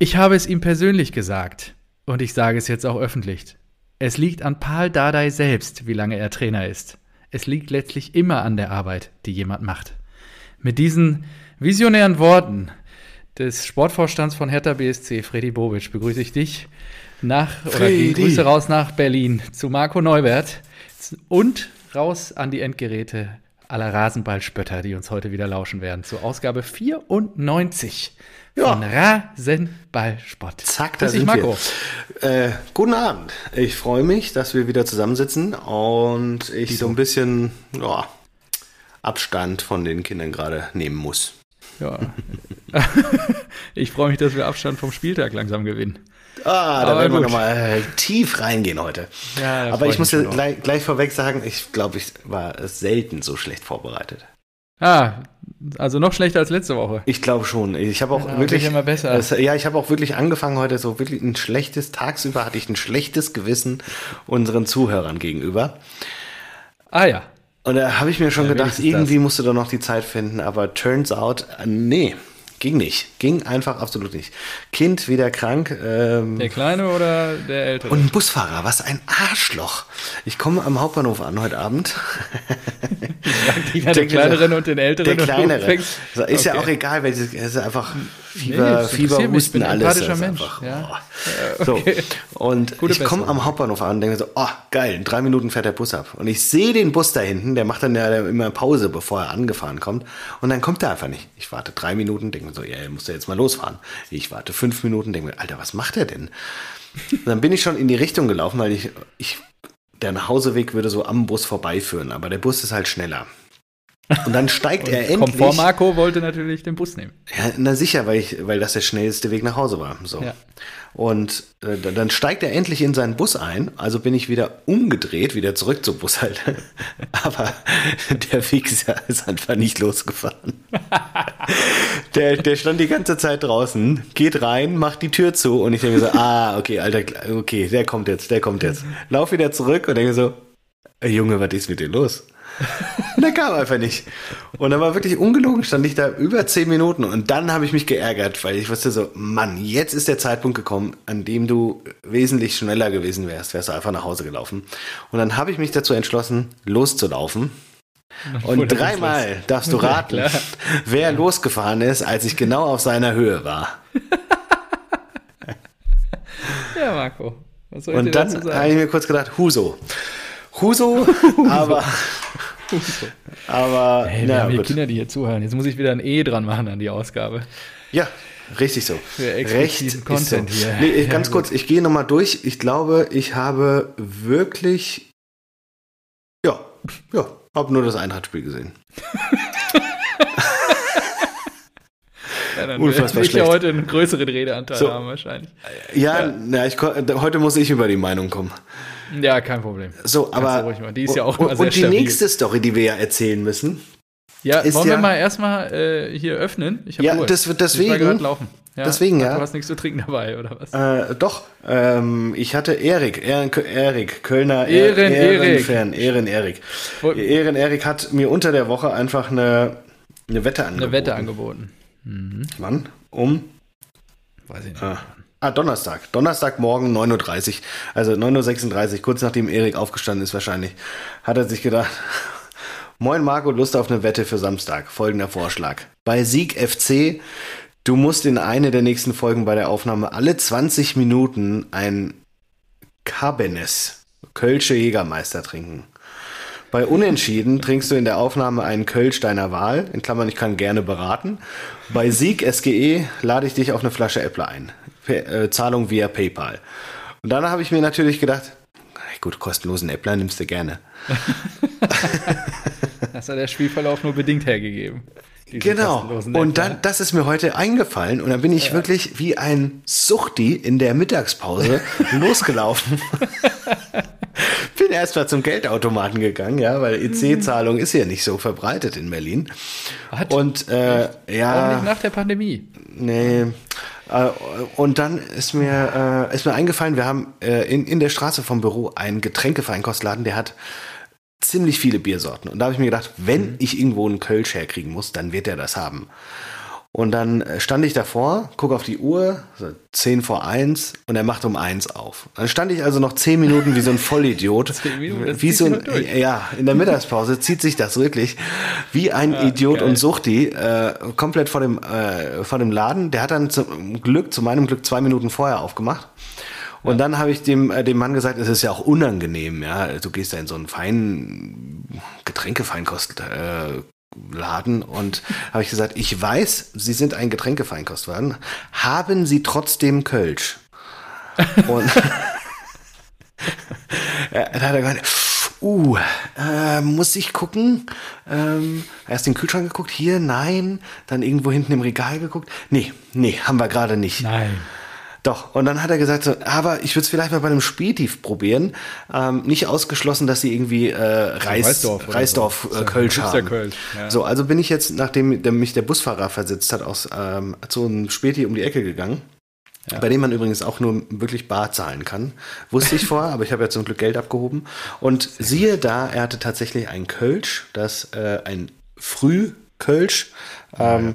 Ich habe es ihm persönlich gesagt und ich sage es jetzt auch öffentlich. Es liegt an Paul Dardai selbst, wie lange er Trainer ist. Es liegt letztlich immer an der Arbeit, die jemand macht. Mit diesen visionären Worten des Sportvorstands von Hertha BSC, Freddy Bobic, begrüße ich dich nach oder die Grüße raus nach Berlin zu Marco Neubert und raus an die Endgeräte aller Rasenballspötter, die uns heute wieder lauschen werden, zur Ausgabe 94 ja. von Rasenballspott. Zack, da sind Marco. wir. Äh, guten Abend. Ich freue mich, dass wir wieder zusammensitzen und ich die so ein bisschen ja, Abstand von den Kindern gerade nehmen muss. Ja. ich freue mich, dass wir Abstand vom Spieltag langsam gewinnen. Ah, da Aber werden wir nochmal tief reingehen heute. Ja, Aber ich muss gleich, gleich, vorweg sagen, ich glaube, ich war selten so schlecht vorbereitet. Ah, also noch schlechter als letzte Woche. Ich glaube schon. Ich habe auch ja, wirklich immer besser. Das, ja, ich habe auch wirklich angefangen heute so wirklich ein schlechtes tagsüber hatte ich ein schlechtes Gewissen unseren Zuhörern gegenüber. Ah ja. Und da habe ich mir schon ja, gedacht, irgendwie das. musst du doch noch die Zeit finden, aber turns out, nee, Ging nicht. Ging einfach absolut nicht. Kind wieder krank. Ähm, der Kleine oder der Ältere? Und ein Busfahrer, was ein Arschloch. Ich komme am Hauptbahnhof an heute Abend. Ich der Kleineren und den Älteren. Der Kleinere. Ist okay. ja auch egal, weil es ist einfach Fieber, nee, Fieber Husten, alles. Ein Mensch. Einfach, ja. oh. okay. So. Und Gute ich komme am Hauptbahnhof an und denke so, oh, geil, in drei Minuten fährt der Bus ab. Und ich sehe den Bus da hinten, der macht dann ja immer Pause, bevor er angefahren kommt. Und dann kommt er einfach nicht. Ich warte drei Minuten, denke mir so, ja, er muss ja jetzt mal losfahren. Ich warte fünf Minuten, denke mir, Alter, was macht er denn? Und dann bin ich schon in die Richtung gelaufen, weil ich, ich der Nachhauseweg würde so am Bus vorbeiführen, aber der Bus ist halt schneller. Und dann steigt er endlich. Komfort Marco wollte natürlich den Bus nehmen. Ja, na sicher, weil, ich, weil das der schnellste Weg nach Hause war. So. Ja. Und äh, dann steigt er endlich in seinen Bus ein. Also bin ich wieder umgedreht, wieder zurück zum Bus halt. Aber der Fixer ist einfach nicht losgefahren. der, der stand die ganze Zeit draußen, geht rein, macht die Tür zu und ich denke so, ah, okay, Alter, okay, der kommt jetzt, der kommt jetzt. Lauf wieder zurück und denke so, Junge, was ist mit dir los? Und der kam einfach nicht. Und dann war wirklich ungelogen, stand ich da über zehn Minuten und dann habe ich mich geärgert, weil ich wusste so, Mann, jetzt ist der Zeitpunkt gekommen, an dem du wesentlich schneller gewesen wärst, wärst du einfach nach Hause gelaufen. Und dann habe ich mich dazu entschlossen, loszulaufen. Und dreimal darfst du raten, ja, wer losgefahren ist, als ich genau auf seiner Höhe war. ja, Marco. und dann habe ich mir kurz gedacht, Huso. Huso, aber aber hey, wir na, haben hier Kinder, die hier zuhören. Jetzt muss ich wieder ein E dran machen an die Ausgabe. Ja, richtig so. Für expliziten Content so. hier. Nee, ganz ja, kurz, ich gehe nochmal durch. Ich glaube, ich habe wirklich, ja, ja, habe nur das Eintrachtspiel gesehen. Ja, dann Unfassbar ich ja heute einen größeren Redeanteil so. haben wahrscheinlich. Ja, ja. Na, ich, heute muss ich über die Meinung kommen. Ja, kein Problem. So, aber die ist ja auch sehr Und die stabil. nächste Story, die wir ja erzählen müssen. Ja, wollen ja, wir mal erstmal äh, hier öffnen? Ich ja, das wird deswegen. Ich laufen. Ja, deswegen, ja. Du hast nichts zu trinken dabei, oder was? Äh, doch, ähm, ich hatte Erik, Ehren, Erik, Kölner Ehren, Erik. Ehren, Erik. Ehren, Erik hat mir unter der Woche einfach eine, eine Wette angeboten. Eine Wette angeboten. Mhm. Wann? Um? Weiß ich nicht. Ah. Ah, Donnerstag. Donnerstagmorgen 9.30 Uhr. Also 9.36 Uhr, kurz nachdem Erik aufgestanden ist wahrscheinlich, hat er sich gedacht, Moin Marco, Lust auf eine Wette für Samstag. Folgender Vorschlag. Bei Sieg FC, du musst in eine der nächsten Folgen bei der Aufnahme alle 20 Minuten ein Cabernet, Kölsche Jägermeister trinken. Bei Unentschieden trinkst du in der Aufnahme einen Kölsch deiner Wahl, in Klammern, ich kann gerne beraten. Bei Sieg SGE lade ich dich auf eine Flasche Äpple ein. Äh, Zahlung via PayPal. Und dann habe ich mir natürlich gedacht, gut, kostenlosen Äppler nimmst du gerne. das hat der Spielverlauf nur bedingt hergegeben. Genau. Und dann, das ist mir heute eingefallen und dann bin ich ja. wirklich wie ein Suchti in der Mittagspause losgelaufen. bin erst mal zum Geldautomaten gegangen, ja, weil EC-Zahlung ist ja nicht so verbreitet in Berlin. Hat, und äh, ja. Auch nicht nach der Pandemie. Nee. Äh, und dann ist mir, äh, ist mir eingefallen, wir haben äh, in, in der Straße vom Büro einen Getränkefeinkostladen, der hat ziemlich viele Biersorten. Und da habe ich mir gedacht, wenn mhm. ich irgendwo einen Kölsch herkriegen muss, dann wird er das haben. Und dann äh, stand ich davor, gucke auf die Uhr, so 10 vor 1 und er macht um 1 auf. Dann stand ich also noch 10 Minuten wie so ein Vollidiot. Minuten, wie so ein, ja, in der Mittagspause zieht sich das wirklich wie ein ja, Idiot geil. und Suchti äh, komplett vor dem, äh, vor dem Laden. Der hat dann zum Glück, zu meinem Glück, zwei Minuten vorher aufgemacht. Und ja. dann habe ich dem, äh, dem Mann gesagt, es ist ja auch unangenehm, ja. Du gehst da in so einen feinen Getränkefeinkost, äh, Laden und habe ich gesagt, ich weiß, Sie sind ein Getränkefeinkostladen. Haben Sie trotzdem Kölsch? Und dann hat er gemeint, uh, äh, muss ich gucken. Ähm, erst den Kühlschrank geguckt, hier, nein. Dann irgendwo hinten im Regal geguckt. Nee, nee, haben wir gerade nicht. Nein. Doch, und dann hat er gesagt, so, aber ich würde es vielleicht mal bei einem Spätief probieren. Ähm, nicht ausgeschlossen, dass sie irgendwie äh, Reis, Reisdorf, Reisdorf so. äh, Kölsch haben. Kölsch, ja. So, also bin ich jetzt, nachdem der, mich der Busfahrer versetzt hat, aus, ähm, zu einem Späti um die Ecke gegangen. Ja. Bei dem man übrigens auch nur wirklich bar zahlen kann. Wusste ich vorher, aber ich habe ja zum Glück Geld abgehoben. Und siehe da, er hatte tatsächlich ein Kölsch, das äh, ein Frühkölsch. Ähm, ja.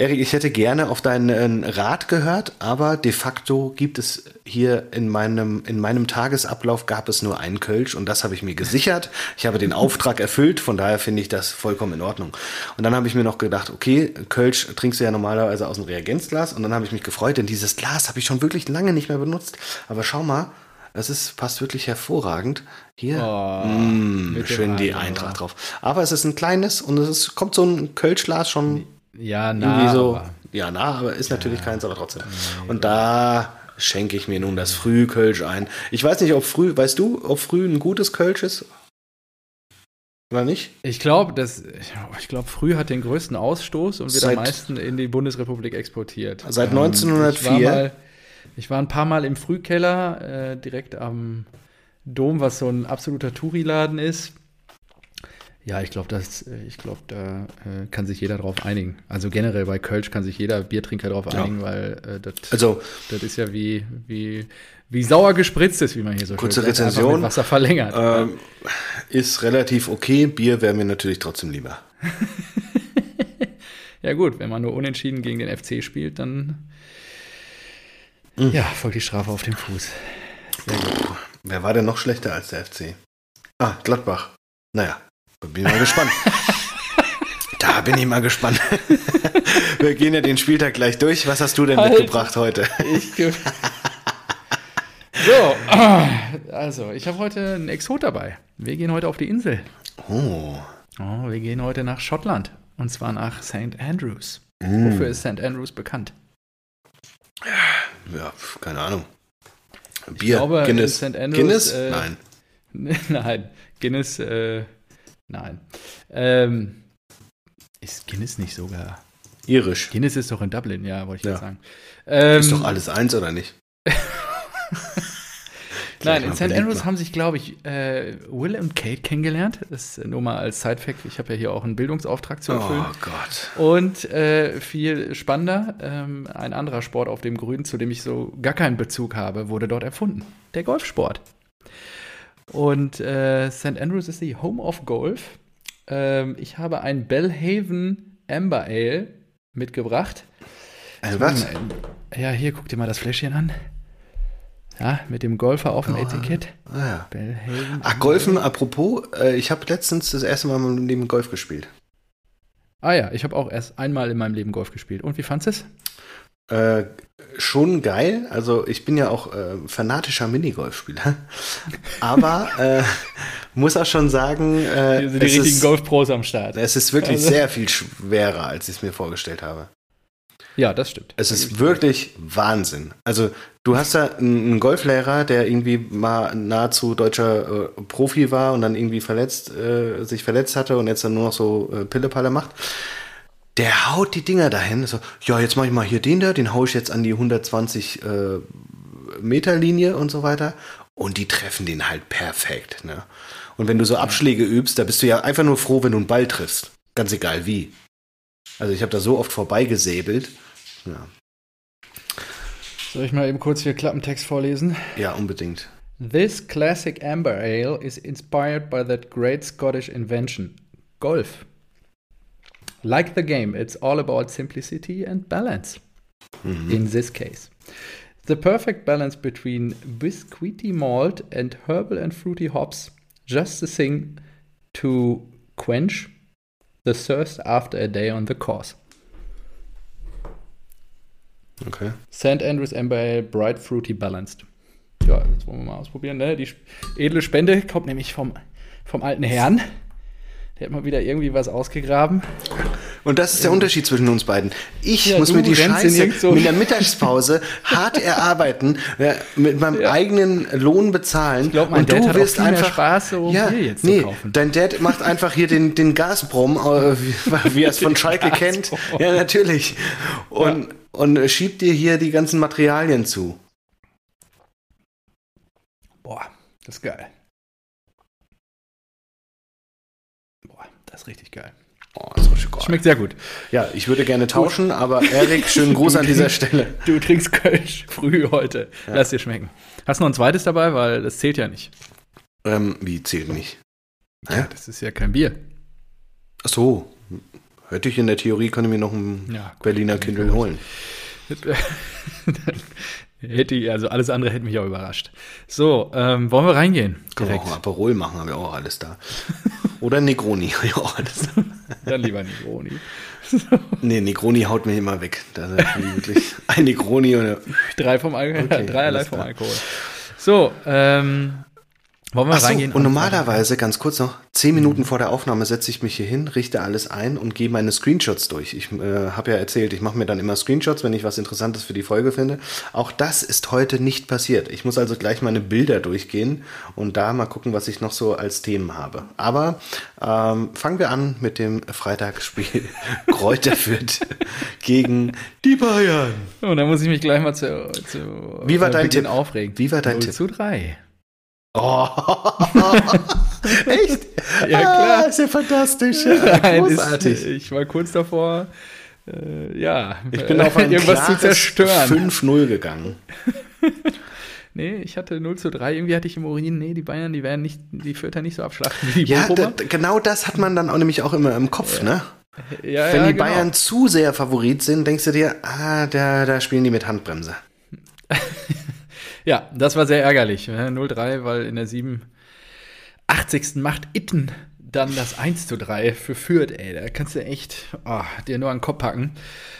Erik, ich hätte gerne auf deinen Rat gehört, aber de facto gibt es hier in meinem, in meinem Tagesablauf gab es nur einen Kölsch und das habe ich mir gesichert. Ich habe den Auftrag erfüllt, von daher finde ich das vollkommen in Ordnung. Und dann habe ich mir noch gedacht, okay, Kölsch trinkst du ja normalerweise aus dem Reagenzglas und dann habe ich mich gefreut, denn dieses Glas habe ich schon wirklich lange nicht mehr benutzt. Aber schau mal, es ist, passt wirklich hervorragend. Hier, oh, mh, schön die Eintracht drauf. Aber es ist ein kleines und es ist, kommt so ein Kölschglas schon ja, na. So, aber. Ja, na, aber ist natürlich ja, keins, aber trotzdem. Nee, und da schenke ich mir nun das Frühkölsch ein. Ich weiß nicht, ob früh, weißt du, ob früh ein gutes Kölsch ist? Oder nicht? Ich glaube, das, ich glaube, früh hat den größten Ausstoß und wird seit, am meisten in die Bundesrepublik exportiert. Seit 1904. Ähm, ich, war mal, ich war ein paar Mal im Frühkeller, äh, direkt am Dom, was so ein absoluter Touri-Laden ist. Ja, ich glaube, äh, ich glaube, da äh, kann sich jeder drauf einigen. Also generell bei Kölsch kann sich jeder Biertrinker drauf einigen, ja. weil äh, das, also, das ist ja wie, wie, wie sauer gespritzt ist, wie man hier so kurze schön sagt. Rezension, Wasser verlängert. Ähm, ist relativ okay. Bier wäre mir natürlich trotzdem lieber. ja gut, wenn man nur unentschieden gegen den FC spielt, dann mhm. ja, folgt die Strafe auf dem Fuß. Wer war denn noch schlechter als der FC? Ah, Gladbach. Naja, bin mal gespannt. da bin ich mal gespannt. Wir gehen ja den Spieltag gleich durch. Was hast du denn halt, mitgebracht heute? Ich so, also ich habe heute einen Exot dabei. Wir gehen heute auf die Insel. Oh. oh wir gehen heute nach Schottland. Und zwar nach St. Andrews. Mm. Wofür ist St. Andrews bekannt? Ja, keine Ahnung. Bier, ich glaube, Guinness. St. Andrews, Guinness? Äh, Nein. Nein, Guinness äh, Nein. Ähm, ist Guinness nicht sogar. Irisch. Guinness ist doch in Dublin, ja, wollte ich ja. sagen. Ähm, ist doch alles eins, oder nicht? Nein, in St. Andrews haben sich, glaube ich, äh, Will und Kate kennengelernt. Das ist nur mal als Side-Fact. Ich habe ja hier auch einen Bildungsauftrag zu erfüllen. Oh Gott. Und äh, viel spannender, ähm, ein anderer Sport auf dem Grün, zu dem ich so gar keinen Bezug habe, wurde dort erfunden. Der Golfsport. Und äh, St. Andrews ist die Home of Golf. Ähm, ich habe ein Bellhaven Amber Ale mitgebracht. Also was? Ja, hier, guck dir mal das Fläschchen an. Ja, mit dem Golfer auf dem oh, Etikett. Ah, ja. Bellhaven. Ach, Golfen, apropos, äh, ich habe letztens das erste Mal in meinem Leben Golf gespielt. Ah ja, ich habe auch erst einmal in meinem Leben Golf gespielt. Und wie fandest du es? Äh, schon geil. Also ich bin ja auch äh, fanatischer Minigolfspieler. Aber äh, muss auch schon sagen, äh, die richtigen Golfpros am Start. Es ist wirklich also. sehr viel schwerer, als ich es mir vorgestellt habe. Ja, das stimmt. Es ist wirklich Wahnsinn. Also du hast da einen Golflehrer, der irgendwie mal nahezu deutscher äh, Profi war und dann irgendwie verletzt, äh, sich verletzt hatte und jetzt dann nur noch so äh, Pillepalle macht der haut die Dinger dahin. So, ja, jetzt mache ich mal hier den da, den haue ich jetzt an die 120 äh, Meter Linie und so weiter. Und die treffen den halt perfekt. Ne? Und wenn du so Abschläge übst, da bist du ja einfach nur froh, wenn du einen Ball triffst. Ganz egal wie. Also ich habe da so oft vorbeigesäbelt. Ja. Soll ich mal eben kurz hier Klappentext vorlesen? Ja, unbedingt. This classic amber ale is inspired by that great Scottish invention, golf. Like the game, it's all about simplicity and balance. Mhm. In this case. The perfect balance between biscuity malt and herbal and fruity hops. Just the thing to quench the thirst after a day on the course. Okay. St. Andrews Amber bright fruity balanced. Ja, jetzt wollen wir mal ausprobieren. Ne? Die edle Spende kommt nämlich vom, vom alten Herrn. Der hat mal wieder irgendwie was ausgegraben. Und das ist der Unterschied zwischen uns beiden. Ich Ja, muss mir die in Scheiße so- mit der Mittagspause hart erarbeiten, ja, mit meinem Ja. eigenen Lohn bezahlen. Ich glaub, mein und Dad du hat auch wirst viel mehr einfach Spaß, so ja, Bier jetzt zu nee, kaufen. Dein Dad macht einfach hier den, den Gazprom, äh, wie, wie er es von Schalke kennt. Ja, natürlich. Und, und schiebt dir hier die ganzen Materialien zu. Boah, das ist geil. Ist richtig geil. Oh, das geil. Schmeckt sehr gut. Ja, ich würde gerne tauschen, aber Erik, schönen Gruß an dieser Stelle. Du trinkst Kölsch früh heute. Lass dir schmecken. Hast du noch ein zweites dabei? Weil das zählt ja nicht. Ähm, wie zählt nicht? Hä? Das ist ja kein Bier. Ach so. Hätte ich in der Theorie, könnte ich mir noch einen Ja, gut. Berliner Kindle holen. hätte ich, also alles andere hätte mich auch überrascht. So, ähm, wollen wir reingehen? Können wir Direkt. auch ein Aperol machen, haben wir auch alles da. Oder Negroni, haben wir auch alles da. Dann lieber Negroni. Nee, Negroni haut mich immer weg. Da ist wirklich ein Negroni und Drei vom Alkohol, Okay, dreierlei vom. Alkohol. So, ähm, wollen wir Ach so, reingehen? und normalerweise, ganz kurz noch, zehn Minuten vor der Aufnahme setze ich mich hier hin, richte alles ein und gehe meine Screenshots durch. Ich äh, habe ja erzählt, ich mache mir dann immer Screenshots, wenn ich was Interessantes für die Folge finde. Auch das ist heute nicht passiert. Ich muss also gleich meine Bilder durchgehen und da mal gucken, was ich noch so als Themen habe. Aber ähm, fangen wir an mit dem Freitagsspiel Kräuter Fürth gegen die Bayern. Und dann muss ich mich gleich mal zu, zu Wie war äh, dein Tipp? aufregen. Wie war dein 0 Tipp? zu 3. Oh. Echt? Ja, klar. Ah, ist ja fantastisch. Ja, Nein, ist, großartig. ich war kurz davor, äh, ja, Ich bin auf ein irgendwas zu zerstören. 5-0 gegangen. Nee, ich hatte 0 zu 3. Irgendwie hatte ich im Urin, nee, die Bayern, die werden nicht, die Vierter nicht so abschlachten wie die Ja, da, genau das hat man dann auch nämlich auch immer im Kopf, ne? ja, Wenn ja, die genau. Bayern zu sehr Favorit sind, denkst du dir, ah, da, da spielen die mit Handbremse. Ja, das war sehr ärgerlich. ne? 0-3, weil in der 87. macht Itten dann das 1 zu 3 für Fürth, ey. Da kannst du echt ah, dir nur an den Kopf packen.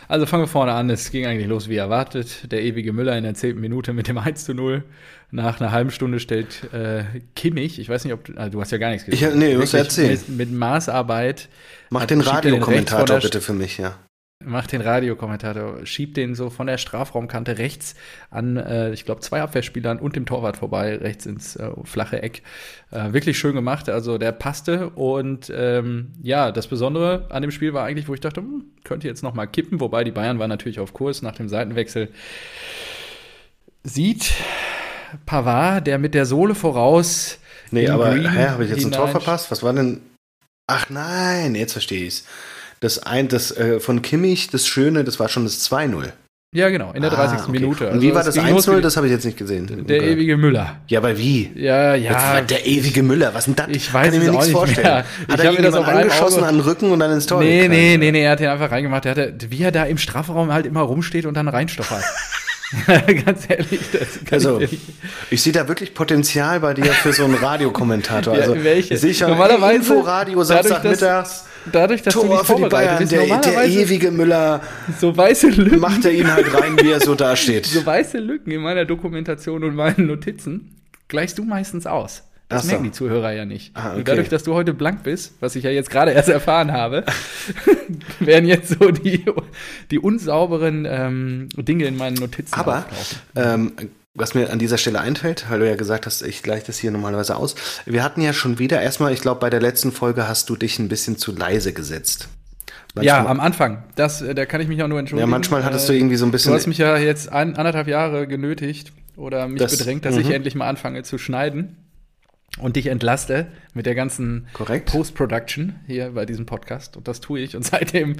Also fangen wir vorne an. Es ging eigentlich los wie erwartet. Der ewige Müller in der 10. Minute mit dem 1 zu 0. Nach einer halben Stunde stellt äh, Kimmich, ich weiß nicht, ob du, ah, du hast ja gar nichts Ich- nee, du musst Wirklich erzählen. Mit, mit Maßarbeit. Mach den Radiokommentator bitte für mich, ja. Macht den Radiokommentator, schiebt den so von der Strafraumkante rechts an, äh, ich glaube, zwei Abwehrspielern und dem Torwart vorbei, rechts ins äh, flache Eck. Äh, wirklich schön gemacht, also der passte. Und ähm, ja, das Besondere an dem Spiel war eigentlich, wo ich dachte, hm, könnte jetzt noch mal kippen, wobei die Bayern waren natürlich auf Kurs nach dem Seitenwechsel. Sieht Pavard, der mit der Sohle voraus. Nee, aber habe ich jetzt ein Tor verpasst? Was war denn? Ach nein, jetzt verstehe ich's. Das ein, das äh, von Kimmich, das Schöne, das war schon das 2-0. Ja, genau, in der 30. Ah, okay. Minute. Und Also wie war das ging los 1-0? wie- Das habe ich jetzt nicht gesehen. Der Okay. ewige Müller. Ja, aber wie? Ja, ja. der ewige Müller, was denn das? Ich weiß Kann ich mir auch nichts nicht vorstellen. mehr. Hat Ich er mir das auf einem angeschossen Auge- an den Rücken und dann ins Tor Nee, geknallt? nee, nee, nee, er hat den einfach reingemacht. Der hatte, wie er da im Strafraum halt immer rumsteht und dann reinstoffert. Ganz ehrlich, Also, ich ich sehe da wirklich Potenzial bei dir für so einen Radiokommentator. Ja, Also, welche? Sicher, Normalerweise- Inforadio, Samstagmittags, dadurch, dass du Tor nicht für die Bayern, der, der ewige Müller, so weiße Lücken, macht er ihn halt rein, wie er so dasteht. so weiße Lücken in meiner Dokumentation und meinen Notizen gleichst du meistens aus. Das so. merken die Zuhörer ja nicht. Ah, okay. Und dadurch, dass du heute blank bist, was ich ja jetzt gerade erst erfahren habe, werden jetzt so die, die unsauberen ähm, Dinge in meinen Notizen Aber ähm, was mir an dieser Stelle einfällt, weil du ja gesagt hast, ich gleiche das hier normalerweise aus. Wir hatten ja schon wieder, erstmal, ich glaube, bei der letzten Folge hast du dich ein bisschen zu leise gesetzt. Ja, Manchmal- am Anfang. Das, äh, da kann ich mich auch nur entschuldigen. ja, manchmal hattest du irgendwie so ein Du bisschen. hast mich ja jetzt ein, anderthalb Jahre genötigt oder mich Das- bedrängt, dass mhm. ich endlich mal anfange zu schneiden. Und dich entlaste mit der ganzen. Post-Production hier bei diesem Podcast. Und das tue ich. Und seitdem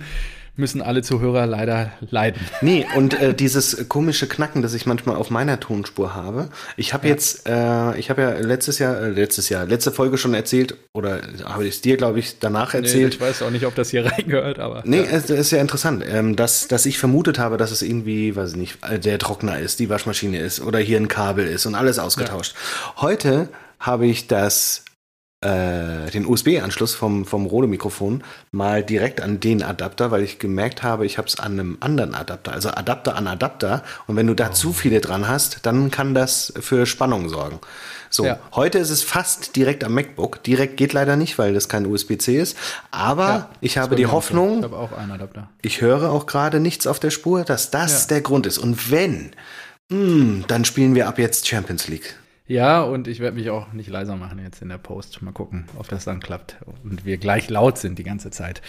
müssen alle Zuhörer leider leiden. Nee, und äh, dieses komische Knacken, das ich manchmal auf meiner Tonspur habe. Ich habe ja. jetzt, äh, ich habe ja letztes Jahr, äh, letztes Jahr, letzte Folge schon erzählt, oder habe ich es dir, glaube ich, danach erzählt. Nee, ich weiß auch nicht, ob das hier reingehört, aber. Nee, ja. es ist ja interessant, ähm, dass, dass ich vermutet habe, dass es irgendwie, weiß ich nicht, der Trockner ist, die Waschmaschine ist oder hier ein Kabel ist und alles ausgetauscht. Ja. Heute habe ich das äh, den USB-Anschluss vom, vom Rode-Mikrofon mal direkt an den Adapter, weil ich gemerkt habe, ich habe es an einem anderen Adapter, also Adapter an Adapter. Und wenn du da oh. zu viele dran hast, dann kann das für Spannung sorgen. So, ja. heute ist es fast direkt am MacBook. Direkt geht leider nicht, weil das kein USB-C ist. Aber ja, ich habe die Hoffnung, ich, habe auch einen Adapter. ich höre auch gerade nichts auf der Spur, dass das ja. der Grund ist. Und wenn, mh, hm, dann spielen wir ab jetzt Champions League. Ja, und ich werde mich auch nicht leiser machen jetzt in der Post. Mal gucken, ob das dann klappt. Und wir gleich laut sind die ganze Zeit.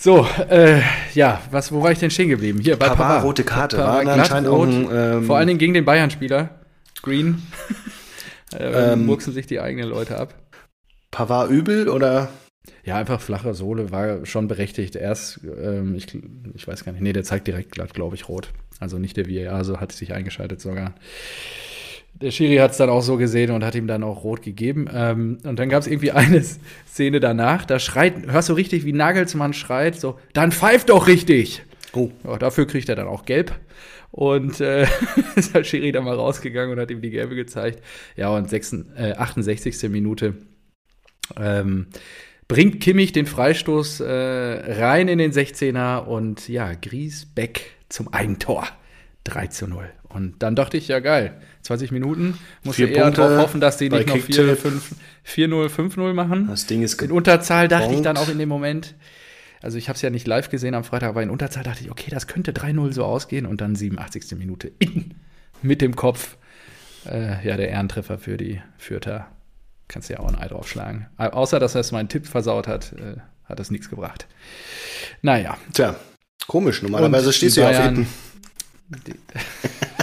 So, äh, ja, was, wo war ich denn stehen geblieben? Hier bei Pavard. rote Karte. Pavard, war anscheinend auch ein, ähm, Vor allen Dingen gegen den Bayern-Spieler. Green. äh, ähm, murksen sich die eigenen Leute ab. Pavard übel oder? Ja, einfach flache Sohle war schon berechtigt. Erst, ähm, ich, ich weiß gar nicht, nee, der zeigt direkt glatt, glaube ich, rot. Also nicht der VAR, so hat sich eingeschaltet sogar der Schiri hat es dann auch so gesehen und hat ihm dann auch rot gegeben. Ähm, und dann gab es irgendwie eine Szene danach, da schreit, hörst du richtig, wie Nagelsmann schreit, so, dann pfeift doch richtig. Oh. Ja, dafür kriegt er dann auch gelb. Und äh, ist halt Schiri dann mal rausgegangen und hat ihm die gelbe gezeigt. Ja, und 6, äh, 68. Minute ähm, bringt Kimmich den Freistoß äh, rein in den 16er und ja, Griesbeck zum Eigentor. 3 zu 0. Und dann dachte ich, ja geil, 20 Minuten, muss eher Punkte darauf hoffen, dass die nicht noch 4-0, 5-0 machen. Das Ding ist In Unterzahl dachte Punkt. ich dann auch in dem Moment, also ich habe es ja nicht live gesehen am Freitag, aber in Unterzahl dachte ich, okay, das könnte 3-0 so ausgehen und dann 87. Minute in, mit dem Kopf. Äh, ja, der Ehrentreffer für die Fürther. Kannst du ja auch ein Ei draufschlagen. Außer, dass er es meinen Tipp versaut hat, äh, hat das nichts gebracht. Naja. Tja, komisch. Normalerweise stehst du ja auf Eden.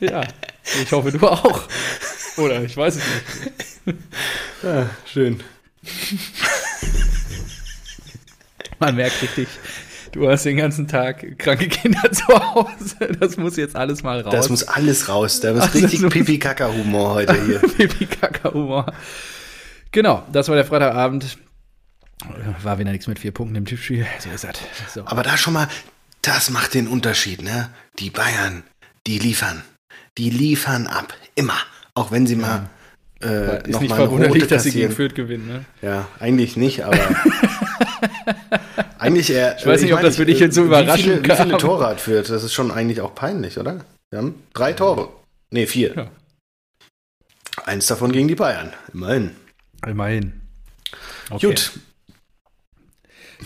ja, ich hoffe, du auch. Oder ich weiß es nicht. Ja, schön. Man merkt richtig, du hast den ganzen Tag kranke Kinder zu Hause. Das muss jetzt alles mal raus. Das muss alles raus. Da ist also richtig Pipi-Kaka-Humor heute hier. Pipi-Kaka-Humor. Genau, das war der Freitagabend. War wieder nichts mit vier Punkten im Tippspiel. So ist das. So. Aber da schon mal, das macht den Unterschied, ne? Die Bayern, die liefern. Die liefern ab. Immer. Auch wenn sie mal. Ja. Äh, ist noch nicht mal verwunderlich, dass sie gegen Fürth gewinnen, ne? Ja, eigentlich nicht, aber. eigentlich eher. Ich weiß nicht, ich ob das für dich jetzt so überraschend viele, wie viele Tore hat Fürth? Das ist schon eigentlich auch peinlich, oder? Wir haben drei Tore. Ne, vier. Ja. Eins davon gegen die Bayern. Immerhin. Immerhin. Okay. Gut.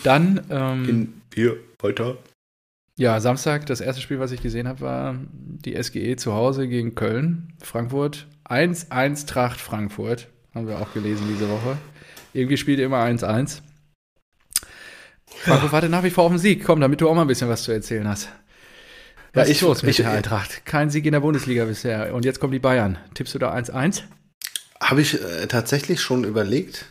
Dann. Ähm, Gehen wir weiter. Ja, Samstag, das erste Spiel, was ich gesehen habe, war die SGE zu Hause gegen Köln, Frankfurt. 1-1 Tracht Frankfurt, haben wir auch gelesen diese Woche. Irgendwie spielt immer 1-1. Frankfurt wartet nach wie vor auf den Sieg. Komm, damit du auch mal ein bisschen was zu erzählen hast. Was ja, ich, ist los mit ich, der Eintracht? Kein Sieg in der Bundesliga bisher. Und jetzt kommen die Bayern. Tippst du da 1-1? Habe ich äh, tatsächlich schon überlegt.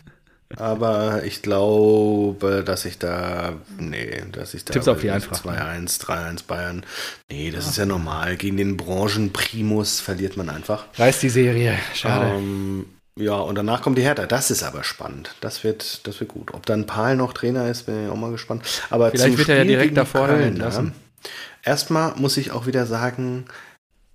Aber ich glaube, dass ich da, nee, dass ich da Tipps auf die einfach 2-1, 3-1 Bayern. Nee, das ja. ist ja normal. Gegen den Branchenprimus verliert man einfach. Reißt die Serie, schade. Ähm, ja, und danach kommt die Hertha. Das ist aber spannend. Das wird, das wird gut. Ob dann Paul noch Trainer ist, bin ich auch mal gespannt. Aber Vielleicht wird er ja direkt davor Köln, lassen. Erstmal muss ich auch wieder sagen,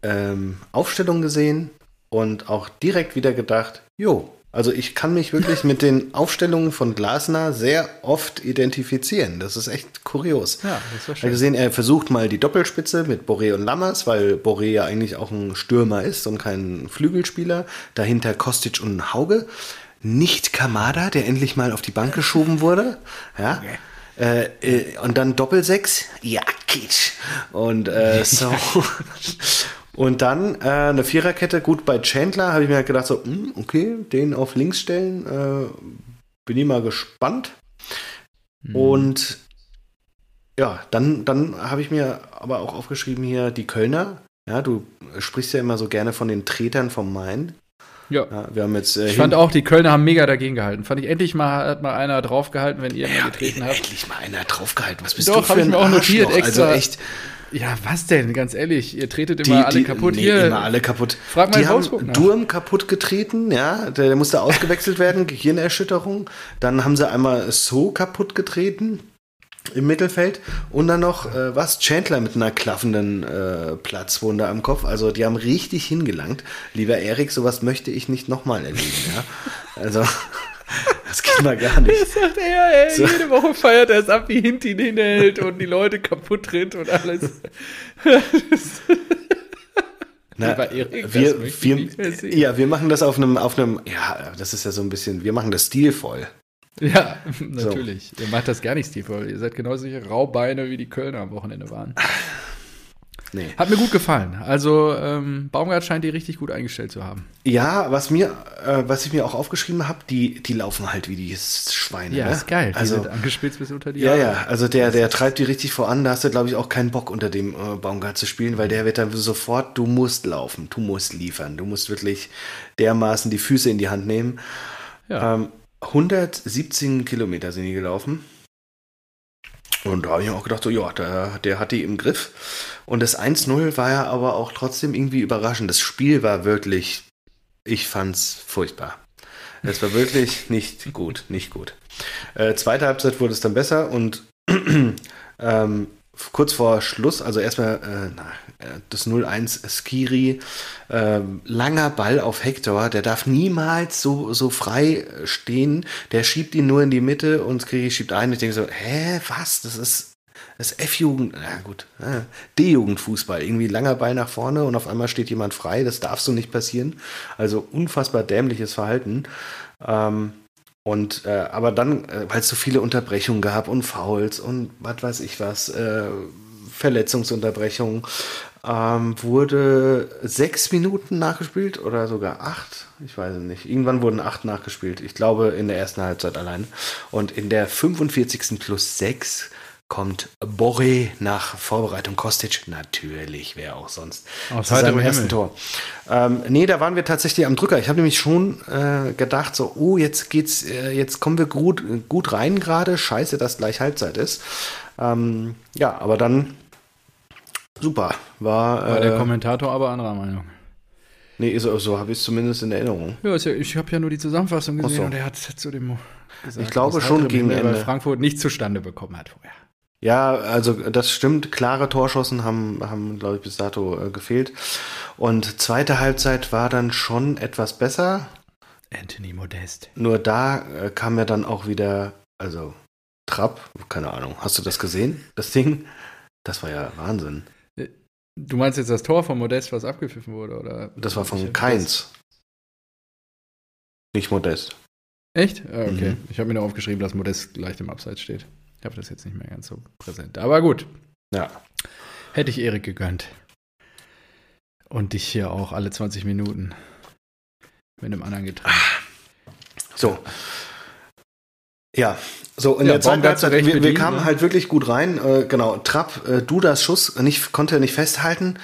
ähm, Aufstellung gesehen und auch direkt wieder gedacht, jo, also ich kann mich wirklich mit den Aufstellungen von Glasner sehr oft identifizieren. Das ist echt kurios. Ja, das war schön. Wir sehen, er versucht mal die Doppelspitze mit Boré und Lammers, weil Boré ja eigentlich auch ein Stürmer ist und kein Flügelspieler. Dahinter Kostic und Hauge. Nicht Kamada, der endlich mal auf die Bank geschoben wurde. Ja. Okay. Äh, äh, und dann Doppelsechs, ja, Kitsch. Und äh, so. Und dann äh, eine Viererkette. Gut, bei Chandler habe ich mir halt gedacht, so, mh, hm, okay, den auf links stellen. Äh, bin ich mal gespannt. Mhm. Und ja, dann, dann habe ich mir aber auch aufgeschrieben hier die Kölner. Ja, du sprichst ja immer so gerne von den Tretern vom Main. Ja. ja. wir haben jetzt. Äh, ich fand auch, die Kölner haben mega dagegen gehalten. Fand ich endlich mal hat mal einer draufgehalten, wenn ihr ja, getreten habt. Endlich mal einer draufgehalten. Was bist Doch, du für ein ich mir auch notiert Arschloch? extra. Also echt. Ja, was denn? Ganz ehrlich, ihr tretet immer die, alle die, kaputt nee, hier. Immer alle kaputt. Frag mal die haben Durm kaputt getreten, ja, der, der musste ausgewechselt werden, Gehirnerschütterung. Dann haben sie einmal So kaputt getreten im Mittelfeld und dann noch äh, was Chandler mit einer klaffenden äh, Platzwunde am Kopf. Also die haben richtig hingelangt. Lieber Erik, sowas möchte ich nicht nochmal erleben. Ja? Also das geht mal gar nicht. Das sagt er, ey, so. jede Woche feiert er es ab, wie Hint ihn hinhält und die Leute kaputt tritt und alles. Na, Erik, wir, wir, ja, wir machen das auf einem, auf einem, ja, das ist ja so ein bisschen, wir machen das stilvoll. Ja, natürlich. So. Ihr macht das gar nicht stilvoll. Ihr seid genauso Raubeine, wie die Kölner am Wochenende waren. Nee. Hat mir gut gefallen. Also ähm, Baumgart scheint die richtig gut eingestellt zu haben. Ja, was mir, äh, was ich mir auch aufgeschrieben habe, die, die laufen halt wie die Schweine. Ja, ne? ist geil. Also, die sind angespitzt bis unter die Ja, ja, also der, der treibt die richtig voran. Da hast du, glaube ich, auch keinen Bock unter dem äh, Baumgart zu spielen, weil der wird dann sofort, du musst laufen, du musst liefern, du musst wirklich dermaßen die Füße in die Hand nehmen. Ja. Ähm, 117 Kilometer sind die gelaufen. Und da habe ich mir auch gedacht, so, ja, der, der hat die im Griff. Und das 1-0 war ja aber auch trotzdem irgendwie überraschend. Das Spiel war wirklich, ich fand's furchtbar. Es war wirklich nicht gut, nicht gut. Äh, zweite Halbzeit wurde es dann besser und ähm, kurz vor Schluss, also erstmal äh, äh, das 0-1 Skiri, äh, langer Ball auf Hector, der darf niemals so, so frei stehen, der schiebt ihn nur in die Mitte und Skiri schiebt ein. Ich denke so, hä, was? Das ist das F-Jugend, na gut, äh, D-Jugendfußball, irgendwie langer Ball nach vorne und auf einmal steht jemand frei, das darf so nicht passieren. Also unfassbar dämliches Verhalten. Ähm, und äh, aber dann, äh, weil es so viele Unterbrechungen gab und Fouls und was weiß ich was, äh, Verletzungsunterbrechungen, ähm, wurde sechs Minuten nachgespielt oder sogar acht. Ich weiß es nicht. Irgendwann wurden acht nachgespielt. Ich glaube in der ersten Halbzeit allein. Und in der 45. plus sechs kommt Boré nach Vorbereitung Kostic. Natürlich, wer auch sonst. Aus heiterem ersten Tor. Ähm, nee, da waren wir tatsächlich am Drücker. Ich habe nämlich schon äh, gedacht, so, oh, jetzt geht's, äh, jetzt kommen wir gut, gut rein gerade. Scheiße, dass gleich Halbzeit ist. Ähm, ja, aber dann super. War, war der äh, Kommentator aber anderer Meinung. Nee, so, so habe ich es zumindest in Erinnerung. Ja, ja ich habe ja nur die Zusammenfassung gesehen so. und er hat zu dem gesagt, ich glaube schon gegen Ende. Frankfurt nicht zustande bekommen hat vorher. Ja, also das stimmt. Klare Torschossen haben, haben glaube ich, bis dato äh, gefehlt. Und zweite Halbzeit war dann schon etwas besser. Anthony Modest. Nur da äh, kam ja dann auch wieder, also Trapp, keine Ahnung. Hast du das gesehen? Das Ding? Das war ja Wahnsinn. Äh, du meinst jetzt das Tor von Modest, was abgepfiffen wurde, oder? Das war von Keins. Nicht Modest. Echt? Ah, okay. Mhm. Ich habe mir nur aufgeschrieben, dass Modest leicht im Abseits steht. Ich habe das jetzt nicht mehr ganz so präsent. Aber gut. Ja. Hätte ich Erik gegönnt. Und dich hier auch alle 20 Minuten mit einem anderen Getränk. So. Ja, so in ja, der zweiten Halbzeit, wir, wir, kamen ne? halt wirklich gut rein. Äh, genau, Trapp, äh, Dudas Schuss nicht, konnte nicht festhalten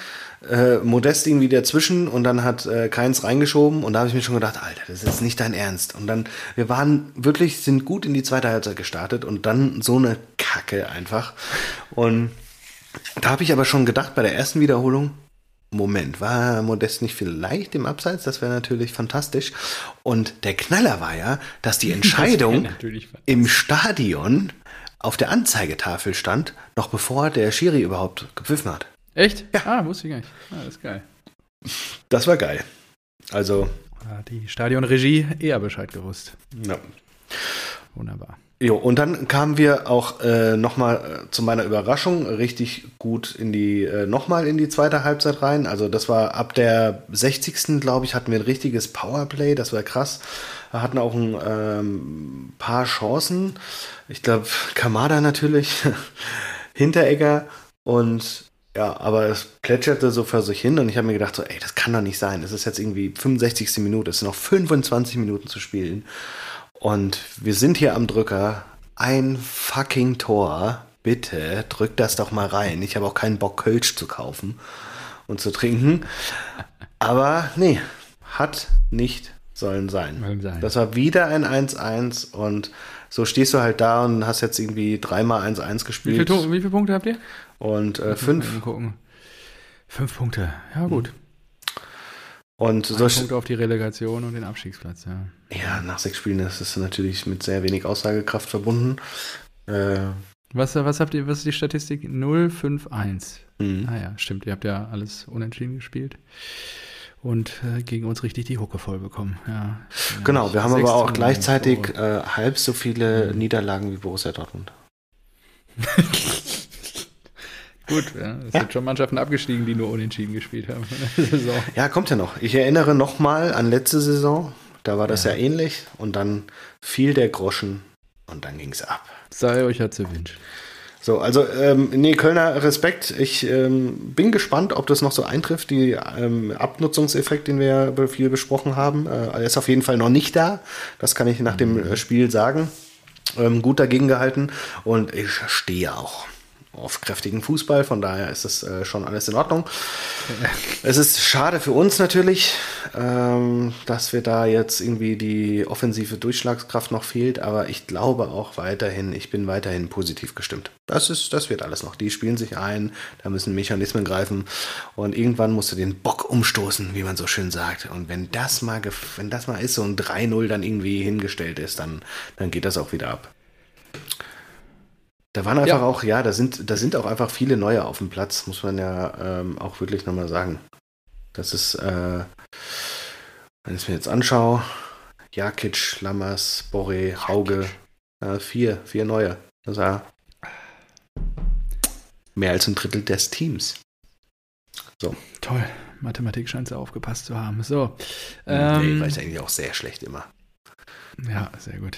äh, Modest irgendwie dazwischen und dann hat äh, Keins reingeschoben und da habe ich mir schon gedacht, Alter, das ist nicht dein Ernst. Und dann, wir waren wirklich, sind gut in die zweite Halbzeit gestartet und dann so eine Kacke einfach. Und da habe ich aber schon gedacht, bei der ersten Wiederholung, Moment, war Modest nicht vielleicht im Abseits? Das wäre natürlich fantastisch. Und der Knaller war ja, dass die Entscheidung im Stadion auf der Anzeigetafel stand, noch bevor der Schiri überhaupt gepfiffen hat. Echt? Ja. Ah, wusste ich gar nicht. Ah, das ist geil. Das war geil. Also. Hat die Stadionregie eher Bescheid gewusst. Ja. Wunderbar. Jo, und dann kamen wir auch äh, nochmal äh, zu meiner Überraschung richtig gut in die, äh, nochmal in die zweite Halbzeit rein. Also das war ab der 60. glaube ich, hatten wir ein richtiges Powerplay, das war krass. Wir hatten auch ein ähm, paar Chancen. Ich glaube, Kamada natürlich, Hinteregger und ja, aber es plätscherte so vor sich hin und ich habe mir gedacht, so, ey, das kann doch nicht sein. Es ist jetzt irgendwie 65. Minute, es sind noch 25 Minuten zu spielen. Und wir sind hier am Drücker. Ein fucking Tor. Bitte, drück das doch mal rein. Ich habe auch keinen Bock, Kölsch zu kaufen. und zu trinken. Aber nee, hat nicht sollen sein. sein. Das war wieder ein 1-1 und so stehst du halt da und hast jetzt irgendwie dreimal 1-1 gespielt. Wie, viel, wie viele Punkte habt ihr? Und äh, fünf. Fünf Punkte, ja gut. Und so Punkte auf die Relegation und den Abstiegsplatz, ja. Ja, nach sechs Spielen ist es natürlich mit sehr wenig Aussagekraft verbunden. Äh, was, was habt ihr, was ist die Statistik? 0-5-1. Mhm. Ah ja, stimmt, ihr habt ja alles unentschieden gespielt und äh, gegen uns richtig die Hucke voll bekommen. Ja, genau, wir haben aber auch gleichzeitig äh, halb so viele mhm. Niederlagen wie Borussia Dortmund. Gut, ja, es ja. sind schon Mannschaften abgestiegen, die nur unentschieden gespielt haben. ja, kommt ja noch. Ich erinnere nochmal an letzte Saison. Da war das ja. ja ähnlich. Und dann fiel der Groschen und dann ging es ab. Sei euch ja zu Wünsch. So, also, ähm, nee, Kölner Respekt. Ich ähm, bin gespannt, ob das noch so eintrifft. Die ähm, Abnutzungseffekt, den wir ja viel besprochen haben, äh, ist auf jeden Fall noch nicht da. Das kann ich nach dem mhm. Spiel sagen. Ähm, gut dagegen gehalten und ich stehe auch auf kräftigen Fußball, von daher ist das äh, schon alles in Ordnung. Es ist schade für uns natürlich, ähm, dass wir da jetzt irgendwie die offensive Durchschlagskraft noch fehlt, aber ich glaube auch weiterhin, ich bin weiterhin positiv gestimmt. Das ist, das wird alles noch. Die spielen sich ein, da müssen Mechanismen greifen und irgendwann musst du den Bock umstoßen, wie man so schön sagt. Und wenn das mal, wenn das mal ist, so ein 3-0 dann irgendwie hingestellt ist, dann, dann geht das auch wieder ab. Da waren einfach ja. auch, ja, da sind, da sind auch einfach viele neue auf dem Platz, muss man ja ähm, auch wirklich nochmal sagen. Das ist, äh, wenn ich es mir jetzt anschaue, Jakic, Lammers, Borre, Hauge, äh, vier, vier neue. Das ja mehr als ein Drittel des Teams. So. Toll. Mathematik scheint sie aufgepasst zu haben. So. Ähm, nee, weiß eigentlich auch sehr schlecht immer. Ja, sehr gut.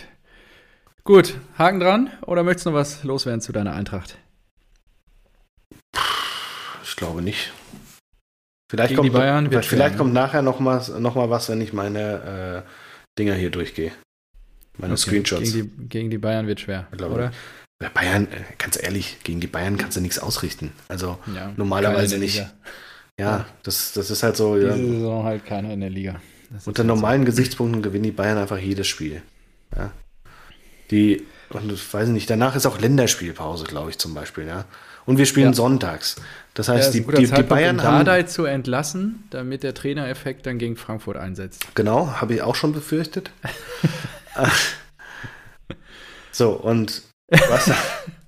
Gut, Haken dran oder möchtest du noch was loswerden zu deiner Eintracht? Ich glaube nicht. Vielleicht, kommt, Bayern vielleicht schwer, kommt ne? nachher noch mal, noch mal was, wenn ich meine äh, Dinger hier durchgehe. Meine okay. Screenshots. Gegen die, gegen die, Bayern wird schwer, glaube, oder? Bei Bayern, äh, ganz ehrlich, gegen die Bayern kannst du nichts ausrichten. Also ja, normalerweise nicht. Ja, ja, Das, das ist halt so. Diese ja, Saison halt keiner in der Liga. unter halt normalen. Gesichtspunkten gewinnen die Bayern einfach jedes Spiel. Ja. Die, und ich weiß nicht, danach ist auch Länderspielpause, glaube ich, zum Beispiel, ja. Und wir spielen ja. sonntags. Das heißt, ja, das die, die, die, Bayern um haben. Dardai zu entlassen, damit der Trainereffekt dann gegen Frankfurt einsetzt. Genau, habe ich auch schon befürchtet. so, und was,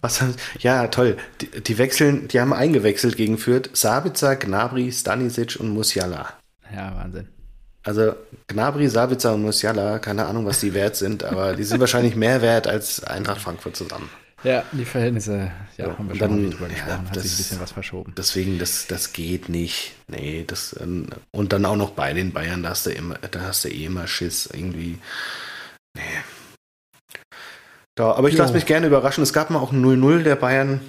was ja, toll. Die, die, wechseln, die haben eingewechselt gegen Fürth. Sabitzer, Gnabry, Stanisic und Musiala. Ja, Wahnsinn. Also Gnabry, Sabitzer und Musiala, keine Ahnung, was die wert sind, aber die sind wahrscheinlich mehr wert als Eintracht Frankfurt zusammen. Ja, die Verhältnisse, ja, ja haben wir schon dann, drüber gesprochen, ja, hat das, sich ein bisschen was verschoben. Deswegen, das, das geht nicht. Nee, das, ähm, und dann auch noch bei den Bayern, da hast du immer, da hast du eh immer Schiss, irgendwie. Nee. Da, aber ich lasse mich gerne überraschen. Es gab mal auch 0-0 der Bayern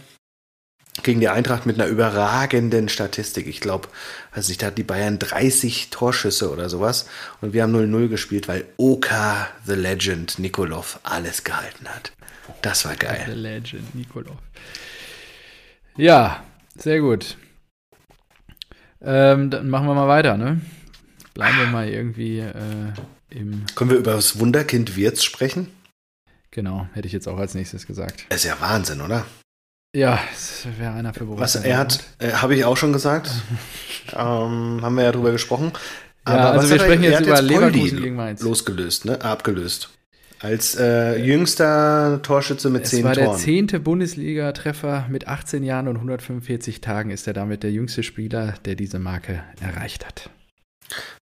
gegen die Eintracht mit einer überragenden Statistik. Ich glaube, also ich da hat die Bayern 30 Torschüsse oder sowas und wir haben 0-0 gespielt, weil Oka the Legend Nikolov alles gehalten hat. Das war geil. The Legend Nikolov. Ja, sehr gut. Ähm, dann machen wir mal weiter, ne? Bleiben wir mal irgendwie äh, im. Können wir über das Wunderkind Wirz sprechen? Genau, hätte ich jetzt auch als nächstes gesagt. ist ja Wahnsinn, oder? Ja, es wäre einer für Borussia. Was er hat, äh, habe ich auch schon gesagt. ähm, haben wir ja drüber gesprochen. Aber ja, also wir sprechen er, jetzt über jetzt Leverkusen gegen Mainz. Losgelöst, ne? Abgelöst. Als äh, jüngster Torschütze mit es zehn Toren. Es war der zehnte Bundesliga-Treffer mit 18 Jahren und 145 Tagen ist er damit der jüngste Spieler, der diese Marke erreicht hat.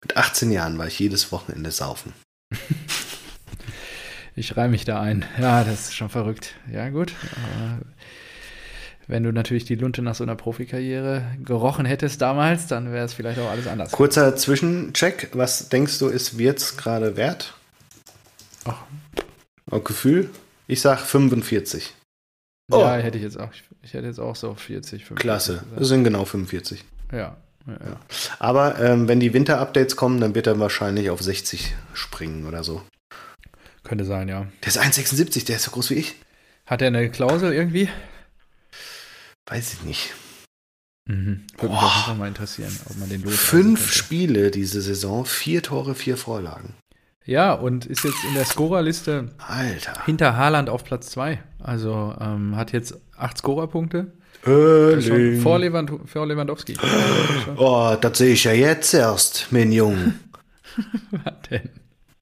Mit 18 Jahren war ich jedes Wochenende saufen. ich reihe mich da ein. Ja, das ist schon verrückt. Ja, gut. Aber wenn du natürlich die Lunte nach so einer Profikarriere gerochen hättest damals, dann wäre es vielleicht auch alles anders. Kurzer Zwischencheck. Was denkst du, ist Wirtz gerade wert? Ach. Auf Gefühl? Ich sag 45. Ja, oh. hätte ich jetzt auch. Ich hätte jetzt auch so 40, 45. Klasse. Das sind genau 45. Ja. ja, ja. Aber ähm, wenn die Winter-Updates kommen, dann wird er wahrscheinlich auf 60 springen oder so. Könnte sein, ja. Der ist 1,76, der ist so groß wie ich. Hat er eine Klausel irgendwie? Weiß ich nicht. Mhm. Würde mich auch mal interessieren, ob man den los Fünf Spiele diese Saison, vier Tore, vier Vorlagen. Ja, und ist jetzt in der Scorerliste Alter. hinter Haaland auf Platz 2. Also ähm, hat jetzt acht Scorerpunkte. Vor, Lewand vor Lewandowski. Oh, das sehe ich ja jetzt erst, mein Junge. Was denn?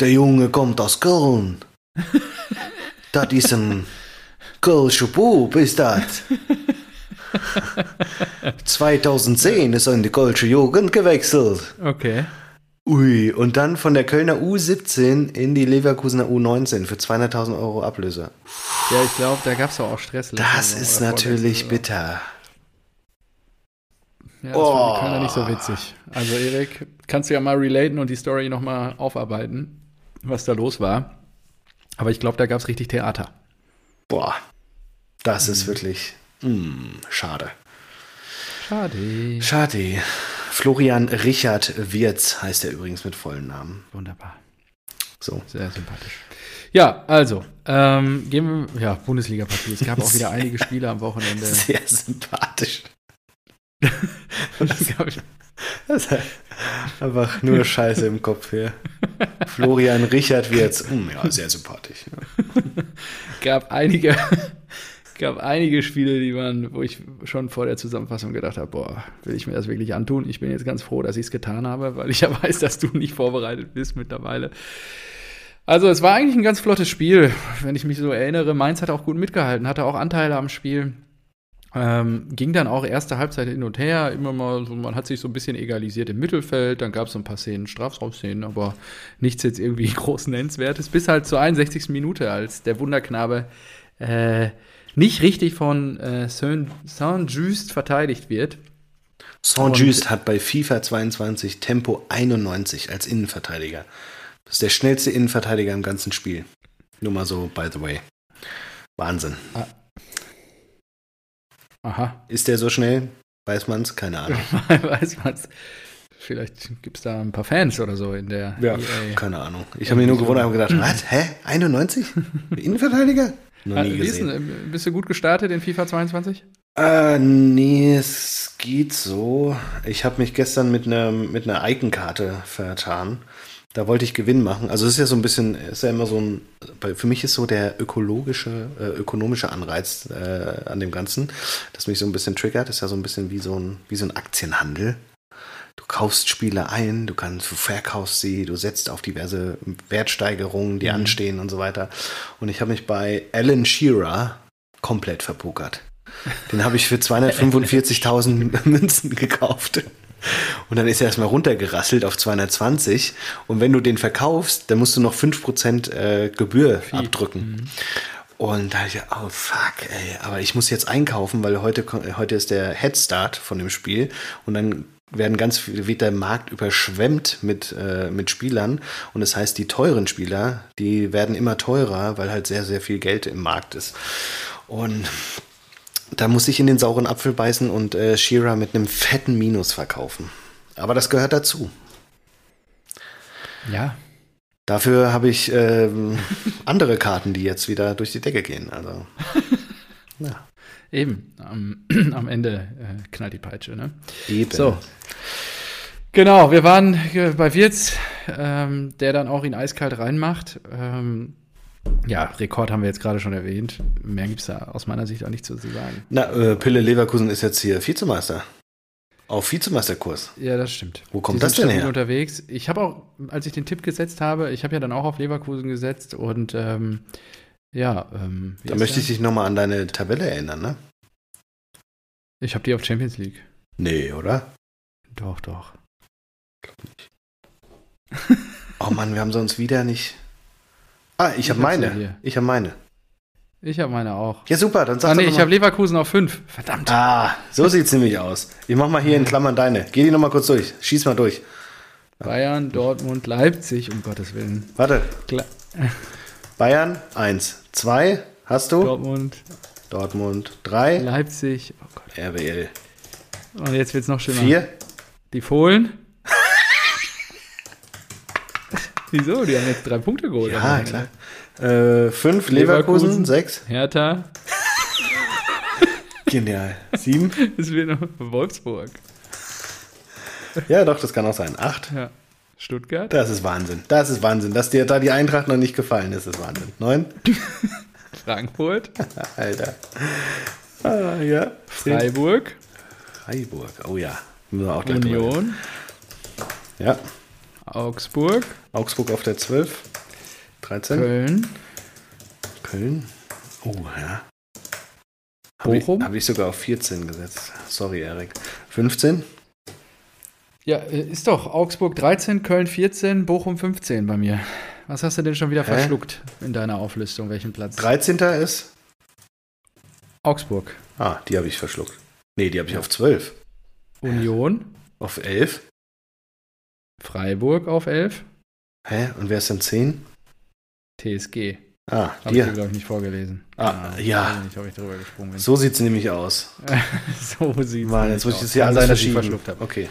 Der Junge kommt aus Köln. das ist ein Kölscher Bub, ist das. 2010 ist er in die Kölsche Jugend gewechselt. Okay. Ui, und dann von der Kölner U17 in die Leverkusener U19 für 200.000 Euro Ablöse. Ja, ich glaube, da gab es auch Stress. Das ist natürlich bitter. Ja, das oh. fand ich nicht so witzig. Also Erik, kannst du ja mal relaten und die Story nochmal aufarbeiten, was da los war. Aber ich glaube, da gab es richtig Theater. Boah, das mhm. ist wirklich hm, schade. Schade. Schade. Florian Richard Wirz heißt er übrigens mit vollen Namen. Wunderbar. So. Sehr sympathisch. Ja, also, ähm, gehen wir, ja, Bundesliga-Partie. Es gab auch wieder einige Spiele am Wochenende. Sehr sympathisch. das ist einfach nur Scheiße im Kopf hier. Florian Richard Wirz. Hm, ja, sehr sympathisch. Ja. Gab einige gab einige Spiele, die man, wo ich schon vor der Zusammenfassung gedacht habe, boah, will ich mir das wirklich antun? Ich bin jetzt ganz froh, dass ich es getan habe, weil ich ja weiß, dass du nicht vorbereitet bist mittlerweile. Also es war eigentlich ein ganz flottes Spiel, wenn ich mich so erinnere. Mainz hat auch gut mitgehalten, hatte auch Anteile am Spiel. Ähm, ging dann auch erste Halbzeit hin und her, immer mal so, man hat sich so ein bisschen egalisiert im Mittelfeld, dann gab es so ein paar Szenen, Strafraumszenen, aber nichts jetzt irgendwie groß nennenswertes, bis halt zur 61. Minute, als der Wunderknabe äh, nicht richtig von äh, Saint-Just verteidigt wird. Saint-Just hat bei FIFA 22 Tempo 91 als Innenverteidiger. Das ist der schnellste Innenverteidiger im ganzen Spiel. Nur mal so, by the way. Wahnsinn. Ah. Aha. Ist der so schnell? Weiß man's? Keine Ahnung. Weiß man's. Vielleicht gibt es da ein paar Fans oder so in der. Ja, EA. keine Ahnung. Ich habe mich nur gewundert und gedacht, was? Hä? 91? Innenverteidiger? Noch ah, nie gesehen. Denn, bist du gut gestartet in FIFA 22? Äh, nee, es geht so. Ich habe mich gestern mit einer mit einer Icon-Karte vertan. Da wollte ich Gewinn machen. Also es ist ja so ein bisschen, ist ja immer so ein, für mich ist so der ökologische, äh, ökonomische Anreiz äh, an dem Ganzen, das mich so ein bisschen triggert. Ist ja so ein bisschen wie so ein, wie so ein Aktienhandel. Du kaufst Spiele ein, du kannst, du verkaufst sie, du setzt auf diverse Wertsteigerungen, die mhm. anstehen und so weiter. Und ich habe mich bei Alan Shearer komplett verpokert. Den habe ich für 245.000 Münzen gekauft. Und dann ist er erstmal runtergerasselt auf 220. Und wenn du den verkaufst, dann musst du noch 5% äh, Gebühr Fee. abdrücken. Mhm. Und da dachte ich, oh fuck, ey, aber ich muss jetzt einkaufen, weil heute, heute ist der Headstart von dem Spiel. Und dann werden ganz viele, wird der Markt überschwemmt mit, äh, mit Spielern. Und das heißt, die teuren Spieler, die werden immer teurer, weil halt sehr, sehr viel Geld im Markt ist. Und da muss ich in den sauren Apfel beißen und äh, Shira mit einem fetten Minus verkaufen. Aber das gehört dazu. Ja. Dafür habe ich ähm, andere Karten, die jetzt wieder durch die Decke gehen. Also. Ja. Eben, am, am Ende äh, knallt die Peitsche, ne? Eben. So. Genau, wir waren äh, bei Wirz, ähm, der dann auch ihn eiskalt reinmacht. Ähm, ja, Rekord haben wir jetzt gerade schon erwähnt. Mehr gibt es da aus meiner Sicht auch nicht zu sagen. Na, äh, Pille Leverkusen ist jetzt hier Vizemeister. Auf Vizemeisterkurs. Ja, das stimmt. Wo kommt das denn her? unterwegs. Ich habe auch, als ich den Tipp gesetzt habe, ich habe ja dann auch auf Leverkusen gesetzt und ähm, ja. Ähm, da möchte ich dich nochmal an deine Tabelle erinnern, ne? Ich habe die auf Champions League. Nee, oder? Doch, doch. Glaub nicht. oh Mann, wir haben sonst wieder nicht. Ah, ich, ich habe meine. Ich habe meine. Ich habe meine auch. Ja, super, dann sag ah, nee, ich habe Leverkusen auf 5. Verdammt. Ah, so sieht es nämlich aus. Ich mach mal hier in Klammern deine. Geh die nochmal kurz durch. Schieß mal durch. Bayern, Dortmund, Leipzig, um Gottes Willen. Warte. Kla Bayern, 1. 2, hast du? Dortmund. Dortmund, 3. Leipzig. Oh Gott. RWL. Und jetzt wird es noch schlimmer. 4. Die Fohlen. Wieso? Die haben jetzt drei Punkte geholt. Ja, klar. 5 äh, Leverkusen, 6. Hertha. Genial. Sieben? Es wird noch Wolfsburg. Ja, doch, das kann auch sein. Acht? Ja. Stuttgart? Das ist Wahnsinn. Das ist Wahnsinn. Dass dir da die Eintracht noch nicht gefallen ist, ist Wahnsinn. Neun? Frankfurt? Alter. Ah, ja. Freiburg? Freiburg, oh ja. Union? Ja. Augsburg? Augsburg auf der 12. 13. Köln? Köln? Oh, ja. Bochum? Habe ich, hab ich sogar auf 14 gesetzt. Sorry, Erik. 15? Ja, äh, ist doch. Augsburg 13, Köln 14, Bochum 15 bei mir. Was hast du denn schon wieder Hä? verschluckt in deiner Auflistung? Welchen Platz? 13. ist? Augsburg. Ah, die habe ich verschluckt. Nee, die habe ich auf 12. Union? Auf 11. Freiburg auf 11. Hä? Und wer ist denn 10? TSG. Ah, Habe ich dir, glaube ich, nicht vorgelesen. Ah, ja. Ich nicht, ob ich drüber gesprungen bin. So sieht es nämlich aus. so sieht es Mann, jetzt muss ich das hier verschluckt habe. Okay.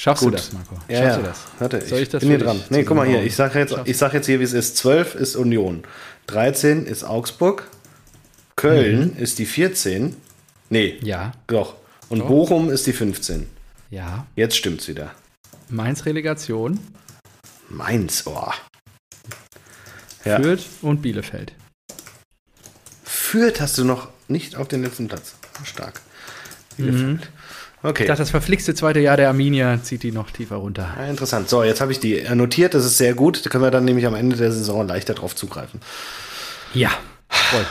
Schaffst Gut. du das, Marco? Ja, Schaffst du das? Warte, Soll ich, das bin hier dran. Nee, guck mal hier. Ich sage jetzt, sag jetzt hier, wie es ist. 12 ist Union. 13 ist Augsburg. Köln mhm. ist die 14. Nee. Ja. Doch. Und doch. Bochum ist die 15. Ja. Jetzt stimmt's wieder. Mainz Relegation. Mainz, oh. Ja. Fürth und Bielefeld. Fürth hast du noch nicht auf den letzten Platz. Stark. Bielefeld. Mhm. Okay. Ich dachte, das verflixte zweite Jahr der Arminia zieht die noch tiefer runter. Ja, interessant. So, jetzt habe ich die notiert. Das ist sehr gut. Da können wir dann nämlich am Ende der Saison leichter drauf zugreifen. Ja.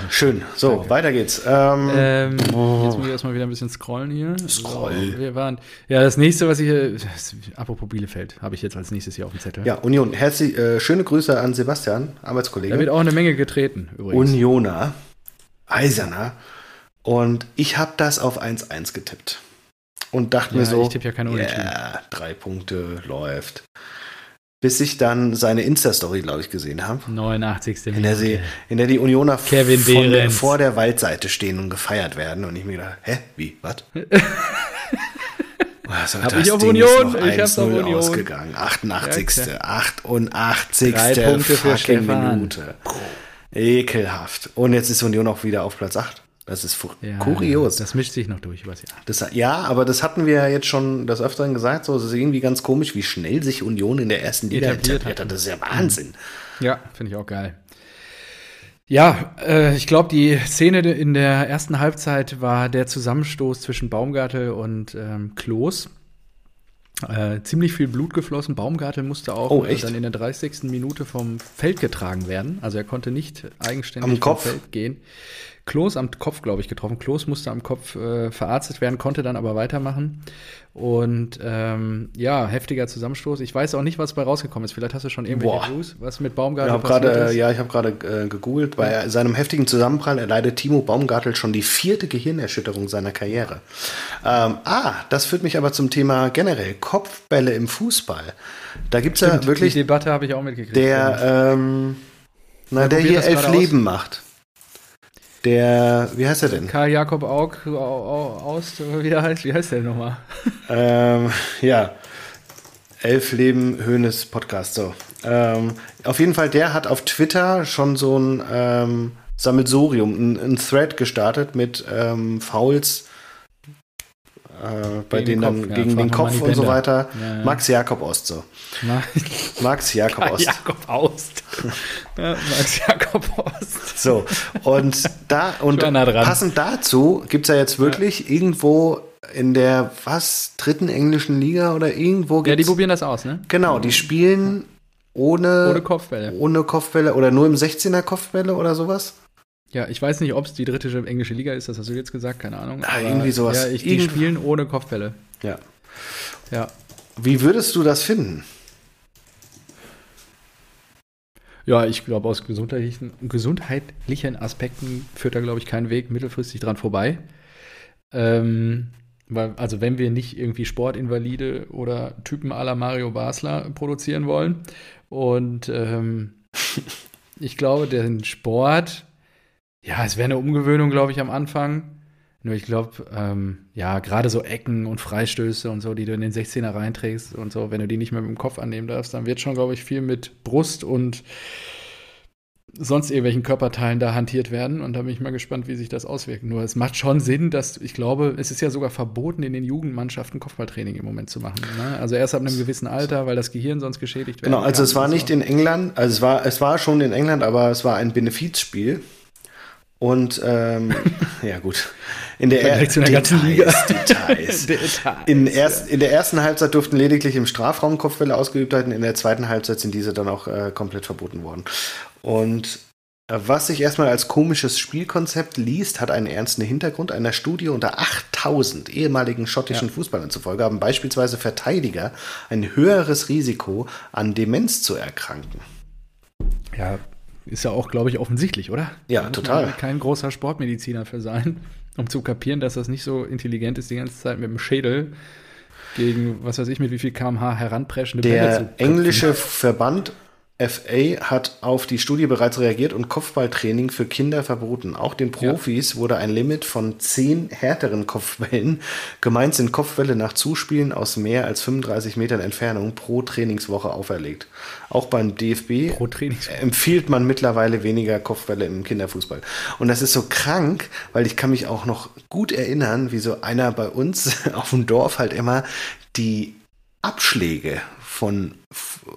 Schön. So, Danke. weiter geht's. Ähm, ähm, jetzt muss ich erstmal wieder ein bisschen scrollen hier. Scroll. So, wir waren, ja, das nächste, was ich, das, apropos Bielefeld, habe ich jetzt als nächstes hier auf dem Zettel. Ja, Union. Herzlich, äh, schöne Grüße an Sebastian, Arbeitskollege. Da wird auch eine Menge getreten, übrigens. Unioner, Eiserner. Und ich habe das auf 1-1 getippt. Und dachte ja, mir so, ich tippe ja keine. Ja, drei Punkte läuft bis ich dann seine Insta-Story, glaube ich, gesehen habe. 89. In der, sie, in der die Unioner der, vor der Waldseite stehen und gefeiert werden. Und ich mir gedacht, hä, wie, was? Also, hab ich auf Ding Union? ich hab's auf Union. ausgegangen. 88. Ja, 88. Drei Punkte für. Minute. Ekelhaft. Und jetzt ist Union auch wieder auf Platz 8. Das ist ja, kurios. Das mischt sich noch durch, was ja. Das, ja, aber das hatten wir ja jetzt schon das Öfteren gesagt. So, es ist irgendwie ganz komisch, wie schnell sich Union in der ersten Liga etabliert, hat. Das ist ja Wahnsinn. Ja, finde ich auch geil. Ja, äh, ich glaube, die Szene in der ersten Halbzeit war der Zusammenstoß zwischen Baumgartel und ähm, Klos. Äh, ziemlich viel Blut geflossen. Baumgartel musste auch oh, dann in der 30. Minute vom Feld getragen werden. Also er konnte nicht eigenständig Am vom Kopf. Feld gehen. Klos am Kopf, glaube ich, getroffen. Klos musste am Kopf äh, verarztet werden, konnte dann aber weitermachen. Und ähm, ja, heftiger Zusammenstoß. Ich weiß auch nicht, was bei rausgekommen ist. Vielleicht hast du schon irgendwelche News, was mit Baumgartel ich passiert grade, ist. Ja, ich habe gerade äh, gegoogelt. Bei ja. seinem heftigen Zusammenprall erleidet Timo Baumgartel schon die vierte Gehirnerschütterung seiner Karriere. Ähm, ah, das führt mich aber zum Thema generell Kopfbälle im Fußball. Da gibt es ja wirklich. Die Debatte habe ich auch mitgekriegt. Der, ähm, na, der hier elf Leben aus. macht. Der, wie heißt er denn? Karl Jakob Aug, aus, wie der heißt, wie heißt der nochmal? Ähm, ja, Elf Leben Höhnes Podcast, so. Ähm, auf jeden Fall, der hat auf Twitter schon so ein ähm, Sammelsurium, ein, ein, Thread gestartet mit ähm, Fouls äh, bei denen dann ja, gegen den Kopf und so weiter. Ja, ja. Max Jakob Ost so. Max Jakob Ost. Jakob Ost. Max Jakob Ost. So, und da und passend dazu gibt es ja jetzt wirklich irgendwo in der was dritten englischen Liga oder irgendwo Ja, die probieren das aus, ne? Genau, die spielen ohne ohne Kopfbälle. Ohne Kopfbälle oder nur im 16er Kopfbälle oder sowas. Ja, ich weiß nicht, ob es die dritte englische Liga ist, das hast du jetzt gesagt, keine Ahnung. Ah, irgendwie sowas. Ja, ich, die Irgend spielen ohne Kopfbälle. Ja. Ja. Wie würdest du das finden? Ja, ich glaube, aus gesundheitlichen, gesundheitlichen Aspekten führt da, glaube ich, kein Weg mittelfristig dran vorbei. Ähm, weil, also, wenn wir nicht irgendwie Sportinvalide oder Typen à la Mario Basler produzieren wollen. Und ähm, ich glaube, den Sport ja, es wäre eine Umgewöhnung, glaube ich, am Anfang. Nur ich glaube, ähm, ja, gerade so Ecken und Freistöße und so, die du in den 16er reinträgst und so, wenn du die nicht mehr mit dem Kopf annehmen darfst, dann wird schon, glaube ich, viel mit Brust und sonst irgendwelchen Körperteilen da hantiert werden. Und da bin ich mal gespannt, wie sich das auswirkt. Nur es macht schon Sinn, dass ich glaube, es ist ja sogar verboten, in den Jugendmannschaften Kopfballtraining im Moment zu machen. Ne? Also erst ab einem gewissen Alter, weil das Gehirn sonst geschädigt wird. Genau, also es war nicht in England, also es war, es war schon in England, aber es war ein Benefizspiel. Und ähm, ja gut. In der, er zu ganzen Liga. Details. Details. In, erst, in der ersten Halbzeit durften lediglich im Strafraum Kopfbälle ausgeübt werden. In der zweiten Halbzeit sind diese dann auch äh, komplett verboten worden. Und äh, was sich erstmal als komisches Spielkonzept liest, hat einen ernsten Hintergrund. Einer Studie unter 8000 ehemaligen schottischen ja. Fußballern zufolge haben beispielsweise Verteidiger ein höheres Risiko, an Demenz zu erkranken. Ja, ist ja auch, glaube ich, offensichtlich, oder? Ja, da total. Man kein großer Sportmediziner für sein, um zu kapieren, dass das nicht so intelligent ist, die ganze Zeit mit dem Schädel gegen, was weiß ich, mit wie viel kmh heranpreschende Der Bälle zu Der englische Verband FA hat auf die Studie bereits reagiert und Kopfballtraining für Kinder verboten. Auch den Profis ja. wurde ein Limit von zehn härteren Kopfbällen, gemeint sind Kopfbälle nach Zuspielen aus mehr als 35 Metern Entfernung pro Trainingswoche auferlegt. Auch beim DFB empfiehlt man mittlerweile weniger Kopfbälle im Kinderfußball. Und das ist so krank, weil ich kann mich auch noch gut erinnern, wie so einer bei uns auf dem Dorf halt immer die Abschläge von,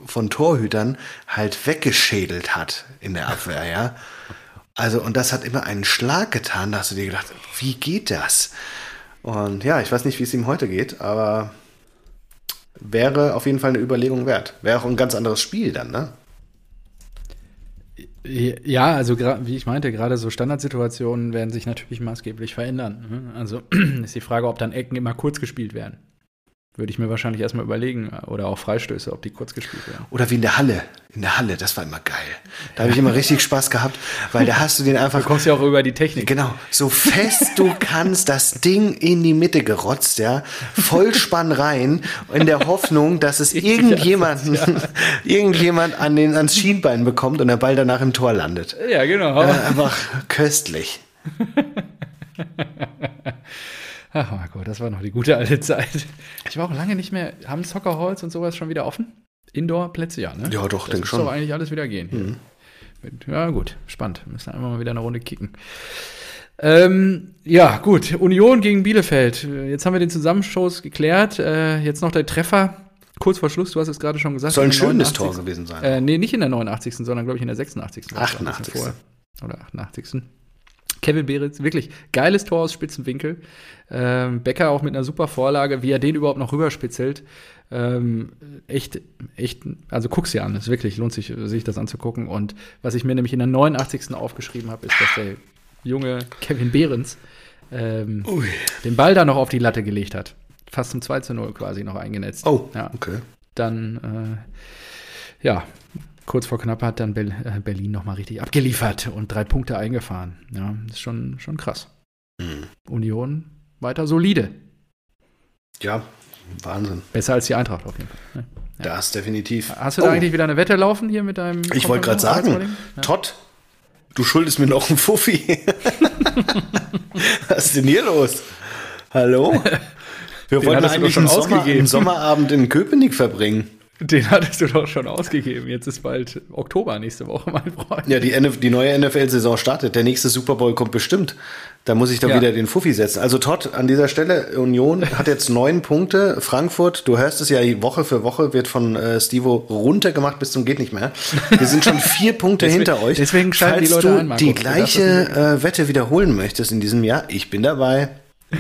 von Torhütern halt weggeschädelt hat in der Abwehr, ja. Also, und das hat immer einen Schlag getan, da hast du dir gedacht, wie geht das? Und ja, ich weiß nicht, wie es ihm heute geht, aber wäre auf jeden Fall eine Überlegung wert. Wäre auch ein ganz anderes Spiel dann, ne? Ja, also wie ich meinte, gerade so Standardsituationen werden sich natürlich maßgeblich verändern. Ne? Also ist die Frage, ob dann Ecken immer kurz gespielt werden. Würde ich mir wahrscheinlich erstmal überlegen. Oder auch Freistöße, ob die kurz gespielt werden. Oder wie in der Halle. In der Halle, das war immer geil. Da habe ich immer richtig Spaß gehabt, weil da hast du den einfach. Du kommst ja auch über die Technik. Genau. So fest du kannst, das Ding in die Mitte gerotzt, ja. Vollspann rein, in der Hoffnung, dass es irgendjemanden, irgendjemand an den, ans Schienbein bekommt und der Ball danach im Tor landet. Ja, genau. Äh, einfach köstlich. Ach Marco, das war noch die gute alte Zeit. Ich war auch lange nicht mehr. Haben Soccer Halls und sowas schon wieder offen? Indoor-Plätze, ja, ne? Ja, doch, denke schon. doch eigentlich alles wieder gehen. Mhm. Ja, gut, spannend. Müssen einfach mal wieder eine Runde kicken. Ähm, ja, gut. Union gegen Bielefeld. Jetzt haben wir den Zusammenstoß geklärt. Äh, jetzt noch der Treffer. Kurz vor Schluss, du hast es gerade schon gesagt. Soll ein schönes 89. Tor gewesen sein. Äh, nee, nicht in der 89., sondern glaube ich in der 86. 88. Oder 88. Kevin Behrens, wirklich geiles Tor aus Spitzenwinkel. Ähm, Becker auch mit einer super Vorlage, wie er den überhaupt noch rüberspitzelt. Ähm, echt, echt, also guck's dir an, es wirklich lohnt sich, sich das anzugucken. Und was ich mir nämlich in der 89. aufgeschrieben habe, ist, dass der junge Kevin Behrens ähm, den Ball da noch auf die Latte gelegt hat. Fast zum 2 zu 0 quasi noch eingenetzt. Oh, ja. okay. Dann, äh, ja, kurz vor knapp hat dann äh, Berlin nochmal richtig abgeliefert und drei Punkte eingefahren. Ja, das ist schon, schon krass. Mhm. Union weiter solide. Ja, Wahnsinn. Besser als die Eintracht auf jeden Fall. Ja. Das definitiv. Hast du da oh. eigentlich wieder eine Wette laufen hier mit deinem. Ich wollte gerade sagen, ja. Todd, du schuldest mir noch einen Fuffi. Was ist denn hier los? Hallo? Wir Den wollten eigentlich einen, Sommer, einen Sommerabend in Köpenick verbringen. Den hattest du doch schon ausgegeben. Jetzt ist bald Oktober nächste Woche, mein Freund. Ja, die, NF die neue NFL-Saison startet. Der nächste Super Bowl kommt bestimmt. Da muss ich doch ja. wieder den Fuffi setzen. Also Todd, an dieser Stelle, Union hat jetzt neun Punkte. Frankfurt, du hörst es ja Woche für Woche, wird von äh, Stivo runtergemacht bis zum geht nicht mehr. Wir sind schon vier Punkte deswegen, hinter euch. Deswegen schalten die Leute du ein, Marco. die gleiche äh, Wette wiederholen möchtest in diesem Jahr, ich bin dabei.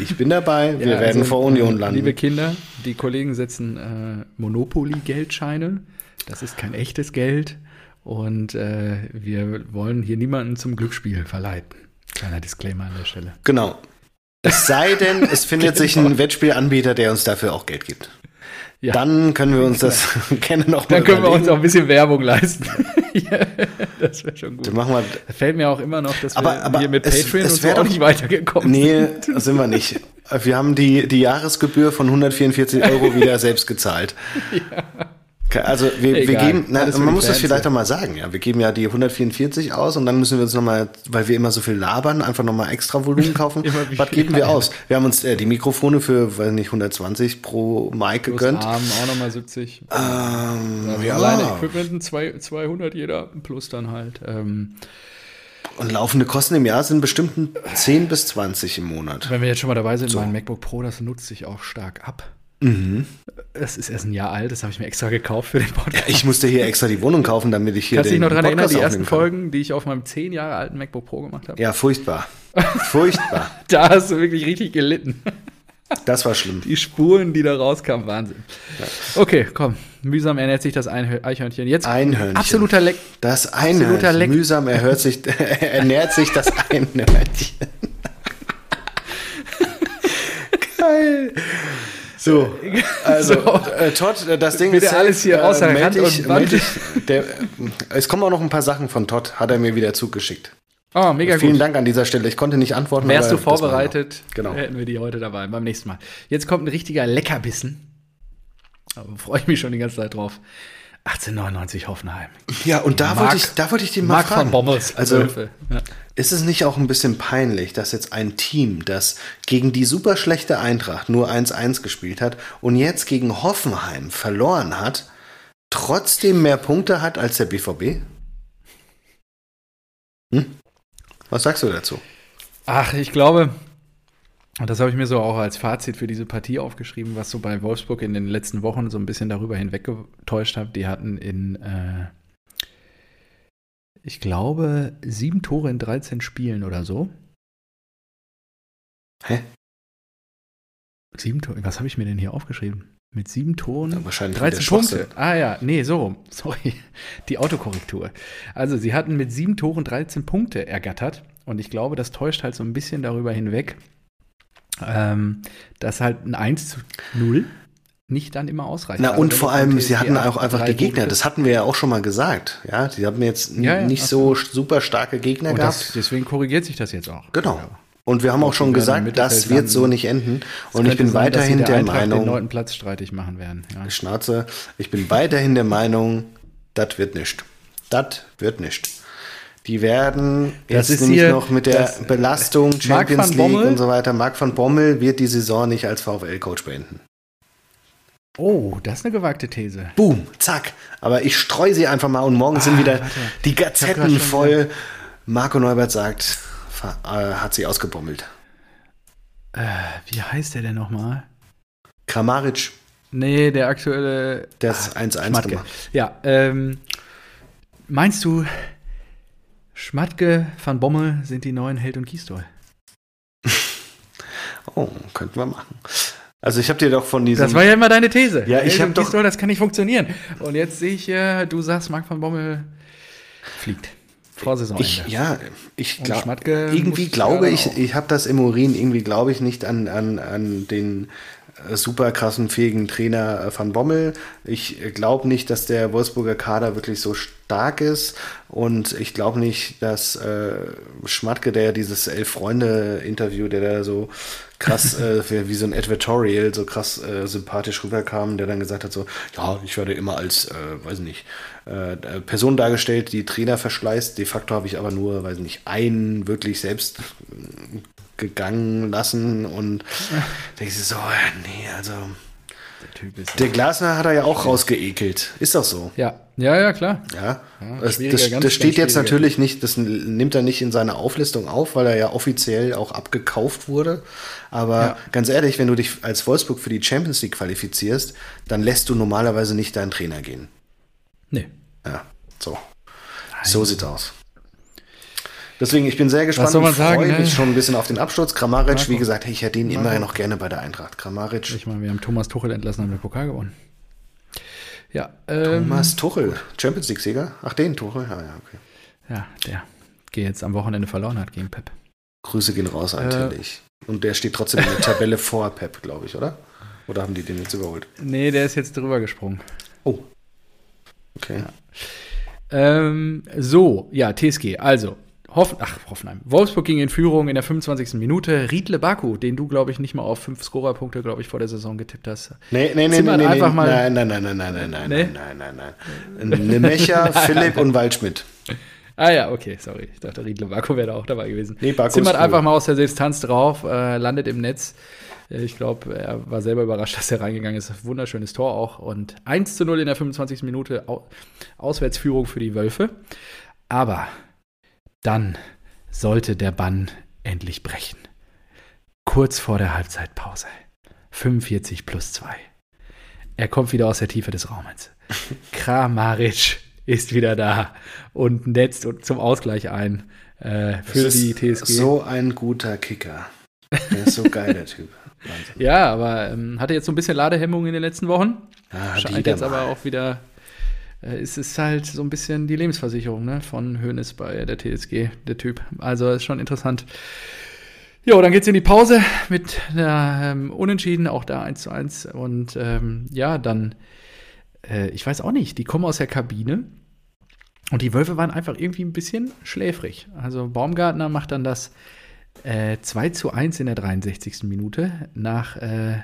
Ich bin dabei, wir ja, werden also, vor Union landen. Liebe Kinder, die Kollegen setzen äh, Monopoly-Geldscheine. Das ist kein echtes Geld. Und äh, wir wollen hier niemanden zum Glücksspiel verleiten. Kleiner Disclaimer an der Stelle. Genau. Es sei denn, es findet genau. sich ein Wettspielanbieter, der uns dafür auch Geld gibt. Ja. Dann können wir uns das gerne noch Dann können überlegen. wir uns auch ein bisschen Werbung leisten. ja, das wäre schon gut. Dann machen wir, da fällt mir auch immer noch, dass aber, wir aber hier mit es, Patreon es, es und so auch nicht weitergekommen nee, sind. Nee, sind wir nicht. Wir haben die, die Jahresgebühr von 144 Euro wieder selbst gezahlt. Ja. Also wir, wir geben, na, man muss das vielleicht auch mal sagen, ja. Wir geben ja die 144 aus und dann müssen wir uns nochmal, weil wir immer so viel labern, einfach nochmal extra Volumen kaufen. Was geben wir aus? Wir haben uns äh, die Mikrofone für, weiß nicht, 120 pro Mic gegönnt. Arm auch nochmal 70. Ähm, ja, wir alleine Equipment 200 jeder plus dann halt. Ähm, und laufende Kosten im Jahr sind bestimmt 10 bis 20 im Monat. Wenn wir jetzt schon mal dabei sind, so. mein MacBook Pro, das nutzt sich auch stark ab. Mhm. Das ist erst ein Jahr alt, das habe ich mir extra gekauft für den Podcast. Ja, ich musste hier extra die Wohnung kaufen, damit ich hier Kannst du dich noch daran erinnern, die ersten Folgen, die ich auf meinem 10 Jahre alten MacBook Pro gemacht habe? Ja, furchtbar. Furchtbar. da hast du wirklich richtig gelitten. Das war schlimm. Die Spuren, die da rauskamen, Wahnsinn. Ja. Okay, komm. Mühsam ernährt sich das Eichhörnchen. Jetzt Einhörnchen. Absoluter Leck. Das Einhörnchen. Leck. Mühsam erhört sich, ernährt sich das Einhörnchen. Geil. So, also so. Äh, Todd, äh, das Ding ist alles hier äh, außer Rand ich, und ich, der, Es kommen auch noch ein paar Sachen von Todd, hat er mir wieder zugeschickt. Oh, mega Vielen gut. Dank an dieser Stelle. Ich konnte nicht antworten. Wärst du vorbereitet, genau. hätten wir die heute dabei, beim nächsten Mal. Jetzt kommt ein richtiger Leckerbissen. Da freue ich mich schon die ganze Zeit drauf. 1899 Hoffenheim. Ja, und da wollte ich, da wollte ich den mal Mark fragen. von Bommels. Also, ja. ist es nicht auch ein bisschen peinlich, dass jetzt ein Team, das gegen die super schlechte Eintracht nur 1-1 gespielt hat und jetzt gegen Hoffenheim verloren hat, trotzdem mehr Punkte hat als der BVB? Hm? Was sagst du dazu? Ach, ich glaube, und das habe ich mir so auch als Fazit für diese Partie aufgeschrieben, was so bei Wolfsburg in den letzten Wochen so ein bisschen darüber hinweggetäuscht hat. Die hatten in, äh, ich glaube, sieben Tore in 13 Spielen oder so. Hä? Sieben Tore, was habe ich mir denn hier aufgeschrieben? Mit sieben Toren, ja, wahrscheinlich 13 Punkte. Ah ja, nee, so rum. Sorry. Die Autokorrektur. Also sie hatten mit sieben Toren 13 Punkte ergattert. Und ich glaube, das täuscht halt so ein bisschen darüber hinweg, ähm, dass halt ein 1 zu 0 nicht dann immer ausreicht. Na, also und vor allem, sie hatten auch einfach die Gegner, das hatten wir ja auch schon mal gesagt. Ja, sie haben jetzt ja, ja, nicht so super starke Gegner und gehabt. Das, deswegen korrigiert sich das jetzt auch. Genau. Und wir haben auch schon gesagt, das wird so nicht enden. Und ich bin sein, weiterhin der, der Meinung. den neunten Platz streitig machen werden. Ja. Schnauze. Ich bin weiterhin der Meinung, das wird nicht. Das wird nicht. Die werden das jetzt nämlich noch mit der Belastung Champions League Bommel? und so weiter. Marc van Bommel wird die Saison nicht als VfL-Coach beenden. Oh, das ist eine gewagte These. Boom, zack. Aber ich streue sie einfach mal und morgen ah, sind wieder warte. die Gazetten voll. Marco Neubert sagt, hat sie ausgebommelt. Äh, wie heißt der denn nochmal? Kramaric. Nee, der aktuelle. Der ist 1-1 ah, gemacht. Ja, ähm, meinst du, Schmatke, Van Bommel sind die neuen Held und Gistol. oh, könnten wir machen. Also ich habe dir doch von diesem. Das war ja immer deine These. Ja, ich habe doch. Gistol, das kann nicht funktionieren. Und jetzt sehe ich, äh, du sagst, Marc van Bommel fliegt. Vor Saisonende. Ich, ja, ich glaube, irgendwie glaube ich, ich habe das im Urin, irgendwie glaube ich nicht an, an, an den äh, super krassen, fähigen Trainer äh, Van Bommel. Ich glaube nicht, dass der Wolfsburger Kader wirklich so stark ist und ich glaube nicht, dass äh, Schmatke, der dieses Elf-Freunde-Interview, der da so krass, äh, wie so ein Advertorial, so krass äh, sympathisch rüberkam, der dann gesagt hat so, ja, ich werde immer als, äh, weiß nicht, äh, Person dargestellt, die Trainer verschleißt. De facto habe ich aber nur, weiß nicht, einen wirklich selbst gegangen lassen und denke ich so, nee, also der, der Glasner hat er ja auch rausgeekelt. Ist doch so. Ja, ja, ja, klar. Ja. ja das, das, das steht jetzt natürlich nicht, das nimmt er nicht in seine Auflistung auf, weil er ja offiziell auch abgekauft wurde. Aber ja. ganz ehrlich, wenn du dich als Wolfsburg für die Champions League qualifizierst, dann lässt du normalerweise nicht deinen Trainer gehen. Nee. Ja, so. Nein. So sieht's aus. Deswegen, ich bin sehr gespannt Was soll man sagen, freue mich ne? schon ein bisschen auf den Absturz. Kramaric, wie gesagt, ich hätte ihn Marco. immer noch gerne bei der Eintracht. Kramaric. Ich meine, wir haben Thomas Tuchel entlassen und den Pokal gewonnen. Ja, ähm, Thomas Tuchel, Champions League-Sieger? Ach, den Tuchel? Ja, ja, okay. Ja, der geht jetzt am Wochenende verloren hat gegen Pep. Grüße gehen raus, natürlich. Äh, und der steht trotzdem in der Tabelle vor Pep, glaube ich, oder? Oder haben die den jetzt überholt? Nee, der ist jetzt drüber gesprungen. Oh. Okay. Ja. Ähm, so, ja, TSG. Also, Hoff Ach, Hoffenheim. Wolfsburg ging in Führung in der 25. Minute. Riedle Baku, den du, glaube ich, nicht mal auf fünf Scorerpunkte, glaube ich, vor der Saison getippt hast. Nee, nee, nee, nee, nee, einfach mal nein, nein, nein, nein, nein, nein, nein, nee? nein, nein, nein, nein. Nemecha, Philipp und Waldschmidt. Ah ja, okay, sorry. Ich dachte, Riedle Baku wäre da auch dabei gewesen. Nee, Baku Zimmert cool. einfach mal aus der Distanz drauf, äh, landet im Netz. Äh, ich glaube, er war selber überrascht, dass er reingegangen ist. Wunderschönes Tor auch. Und 1 zu 0 in der 25. Minute Auswärtsführung für die Wölfe. Aber dann sollte der Bann endlich brechen. Kurz vor der Halbzeitpause. 45 plus 2. Er kommt wieder aus der Tiefe des Raumes. Kramaric ist wieder da und netzt zum Ausgleich ein äh, für die TSG. So ein guter Kicker. Der ist so geil, der Typ. Wahnsinn. Ja, aber ähm, hatte jetzt so ein bisschen Ladehemmung in den letzten Wochen. Ah, Scheint jetzt aber auch wieder. Äh, es ist halt so ein bisschen die Lebensversicherung ne, von Hoeneß bei der TSG, der Typ. Also ist schon interessant. Jo, dann geht's in die Pause mit der ähm, Unentschieden, auch da 1 zu 1. Und ähm, ja, dann, äh, ich weiß auch nicht, die kommen aus der Kabine und die Wölfe waren einfach irgendwie ein bisschen schläfrig. Also Baumgartner macht dann das äh, 2 zu 1 in der 63. Minute nach, äh,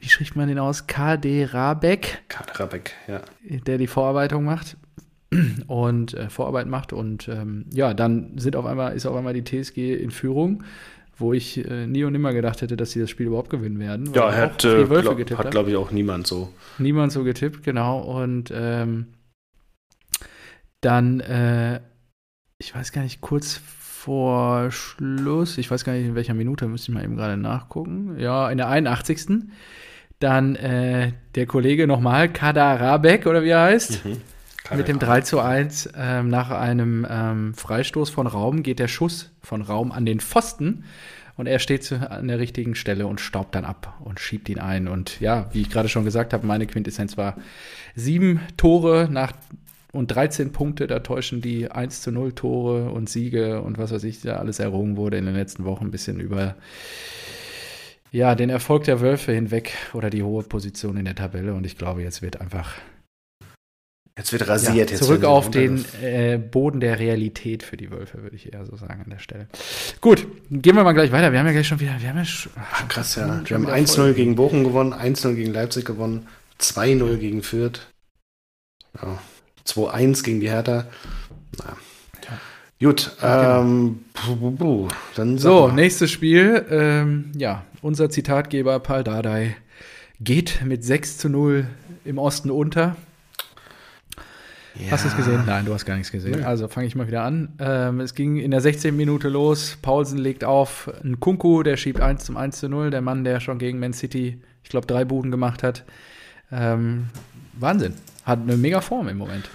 wie spricht man den aus? KD Rabeck. KD Rabeck, ja. Der die Vorarbeitung macht und äh, Vorarbeit macht und ähm, ja, dann sind auf einmal, ist auf einmal die TSG in Führung, wo ich äh, nie und nimmer gedacht hätte, dass sie das Spiel überhaupt gewinnen werden. Ja, hat, äh, glaub, hat glaube ich auch niemand so. Niemand so getippt, genau. Und ähm, dann, äh, ich weiß gar nicht, kurz vor Schluss, ich weiß gar nicht in welcher Minute, müsste ich mal eben gerade nachgucken. Ja, in der 81. Dann äh, der Kollege nochmal, Kadarabek oder wie er heißt. Mhm. Mit dem 3 zu 1 ähm, nach einem ähm, Freistoß von Raum geht der Schuss von Raum an den Pfosten und er steht an der richtigen Stelle und staubt dann ab und schiebt ihn ein. Und ja, wie ich gerade schon gesagt habe, meine Quintessenz war sieben Tore nach und 13 Punkte, da täuschen die 1 zu 0 Tore und Siege und was weiß ich, da alles errungen wurde in den letzten Wochen ein bisschen über ja, den Erfolg der Wölfe hinweg oder die hohe Position in der Tabelle. Und ich glaube, jetzt wird einfach. Jetzt wird rasiert. Ja, zurück auf den äh, Boden der Realität für die Wölfe, würde ich eher so sagen an der Stelle. Gut, gehen wir mal gleich weiter. Wir haben ja gleich schon wieder. Wir haben ja schon, Ach, krass, ja. Wir haben 1-0 gegen Bochum gewonnen, 1-0 gegen Leipzig gewonnen, 2-0 gegen Fürth. Ja. 2-1 gegen die Hertha. Na. Gut, ähm, genau. dann so, mal. nächstes Spiel. Ähm, ja, unser Zitatgeber Paul Dardai geht mit 6 zu 0 im Osten unter. Ja. Hast du es gesehen? Nein, du hast gar nichts gesehen. Ja. Also fange ich mal wieder an. Ähm, es ging in der 16. Minute los. Paulsen legt auf. Ein Kunku, der schiebt 1 zum 1 zu 0. Der Mann, der schon gegen Man City, ich glaube, drei Buden gemacht hat. Ähm, Wahnsinn. Hat eine mega Form im Moment.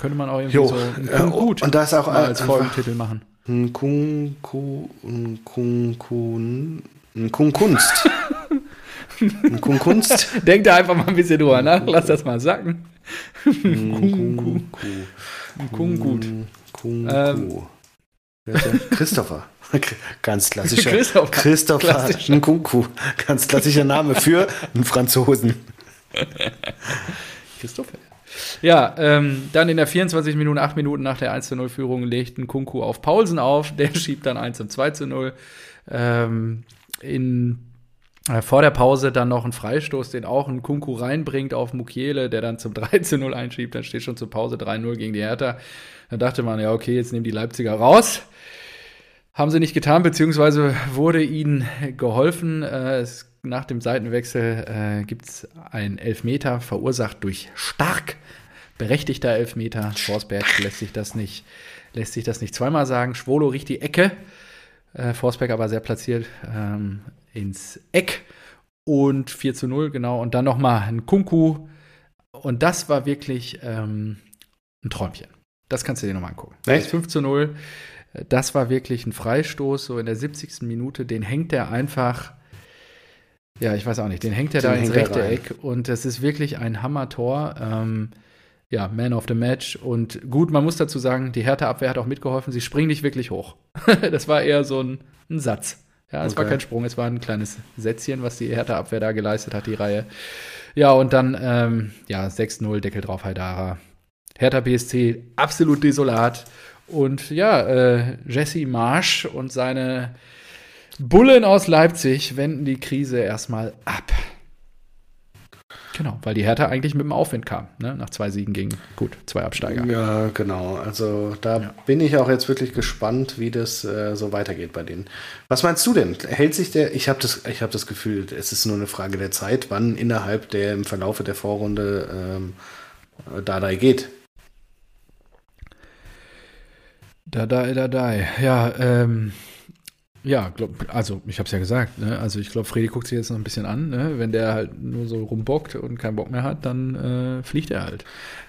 Könnte man auch irgendwie jo, so ein äh, gut und da ist auch als Folgentitel machen. Ein Kung, Kung, ein Kung, Kung, Kung Kunst. Kung Kunst. Denk da einfach mal ein bisschen drüber nach, lass das mal sacken. Kung, Kung, Kung, gut. Kung, ähm, Christopher. Ganz klassischer. Christopher. Christopher klassischer. Nkunku. Ganz klassischer Name für einen Franzosen. Christopher. Ja, ähm, dann in der 24 Minuten, 8 Minuten nach der 1 0 Führung legt ein Kunku auf Paulsen auf. Der schiebt dann 1 2 zu 0. Ähm, in, äh, vor der Pause dann noch ein Freistoß, den auch ein Kunku reinbringt auf Mukiele, der dann zum 3 zu 0 einschiebt. Dann steht schon zur Pause 3-0 gegen die Hertha. Dann dachte man, ja, okay, jetzt nehmen die Leipziger raus. Haben sie nicht getan, beziehungsweise wurde ihnen geholfen. Äh, es nach dem Seitenwechsel äh, gibt es einen Elfmeter, verursacht durch stark berechtigter Elfmeter. Forsberg lässt sich das nicht, lässt sich das nicht zweimal sagen. Schwolo riecht die Ecke. Äh, Forsberg aber sehr platziert ähm, ins Eck. Und 4 zu 0, genau. Und dann nochmal ein Kunku. Und das war wirklich ähm, ein Träumchen. Das kannst du dir nochmal angucken. Echt? Das 5 zu 0. Das war wirklich ein Freistoß, so in der 70. Minute. Den hängt er einfach ja, ich weiß auch nicht. Den hängt er da ins rechte Eck und das ist wirklich ein Hammer-Tor. Ähm, ja, Man of the Match. Und gut, man muss dazu sagen, die Hertha-Abwehr hat auch mitgeholfen. Sie springen nicht wirklich hoch. das war eher so ein, ein Satz. Ja, es okay. war kein Sprung, es war ein kleines Sätzchen, was die Hertha-Abwehr da geleistet hat, die Reihe. Ja, und dann, ähm, ja, 6-0, Deckel drauf, Haidara. Hertha BSC, absolut desolat. Und ja, äh, Jesse Marsch und seine Bullen aus Leipzig wenden die Krise erstmal ab. Genau, weil die Hertha eigentlich mit dem Aufwind kam, ne? nach zwei Siegen gegen, gut, zwei Absteiger. Ja, genau. Also da ja. bin ich auch jetzt wirklich gespannt, wie das äh, so weitergeht bei denen. Was meinst du denn? Hält sich der, ich habe das, hab das Gefühl, es ist nur eine Frage der Zeit, wann innerhalb der, im Verlaufe der Vorrunde ähm, Dadai geht. Dadai, Dadai. Ja, ähm, ja, glaub, also ich habe es ja gesagt. Ne? Also ich glaube, Freddy guckt sich jetzt noch ein bisschen an. Ne? Wenn der halt nur so rumbockt und keinen Bock mehr hat, dann äh, fliegt er halt.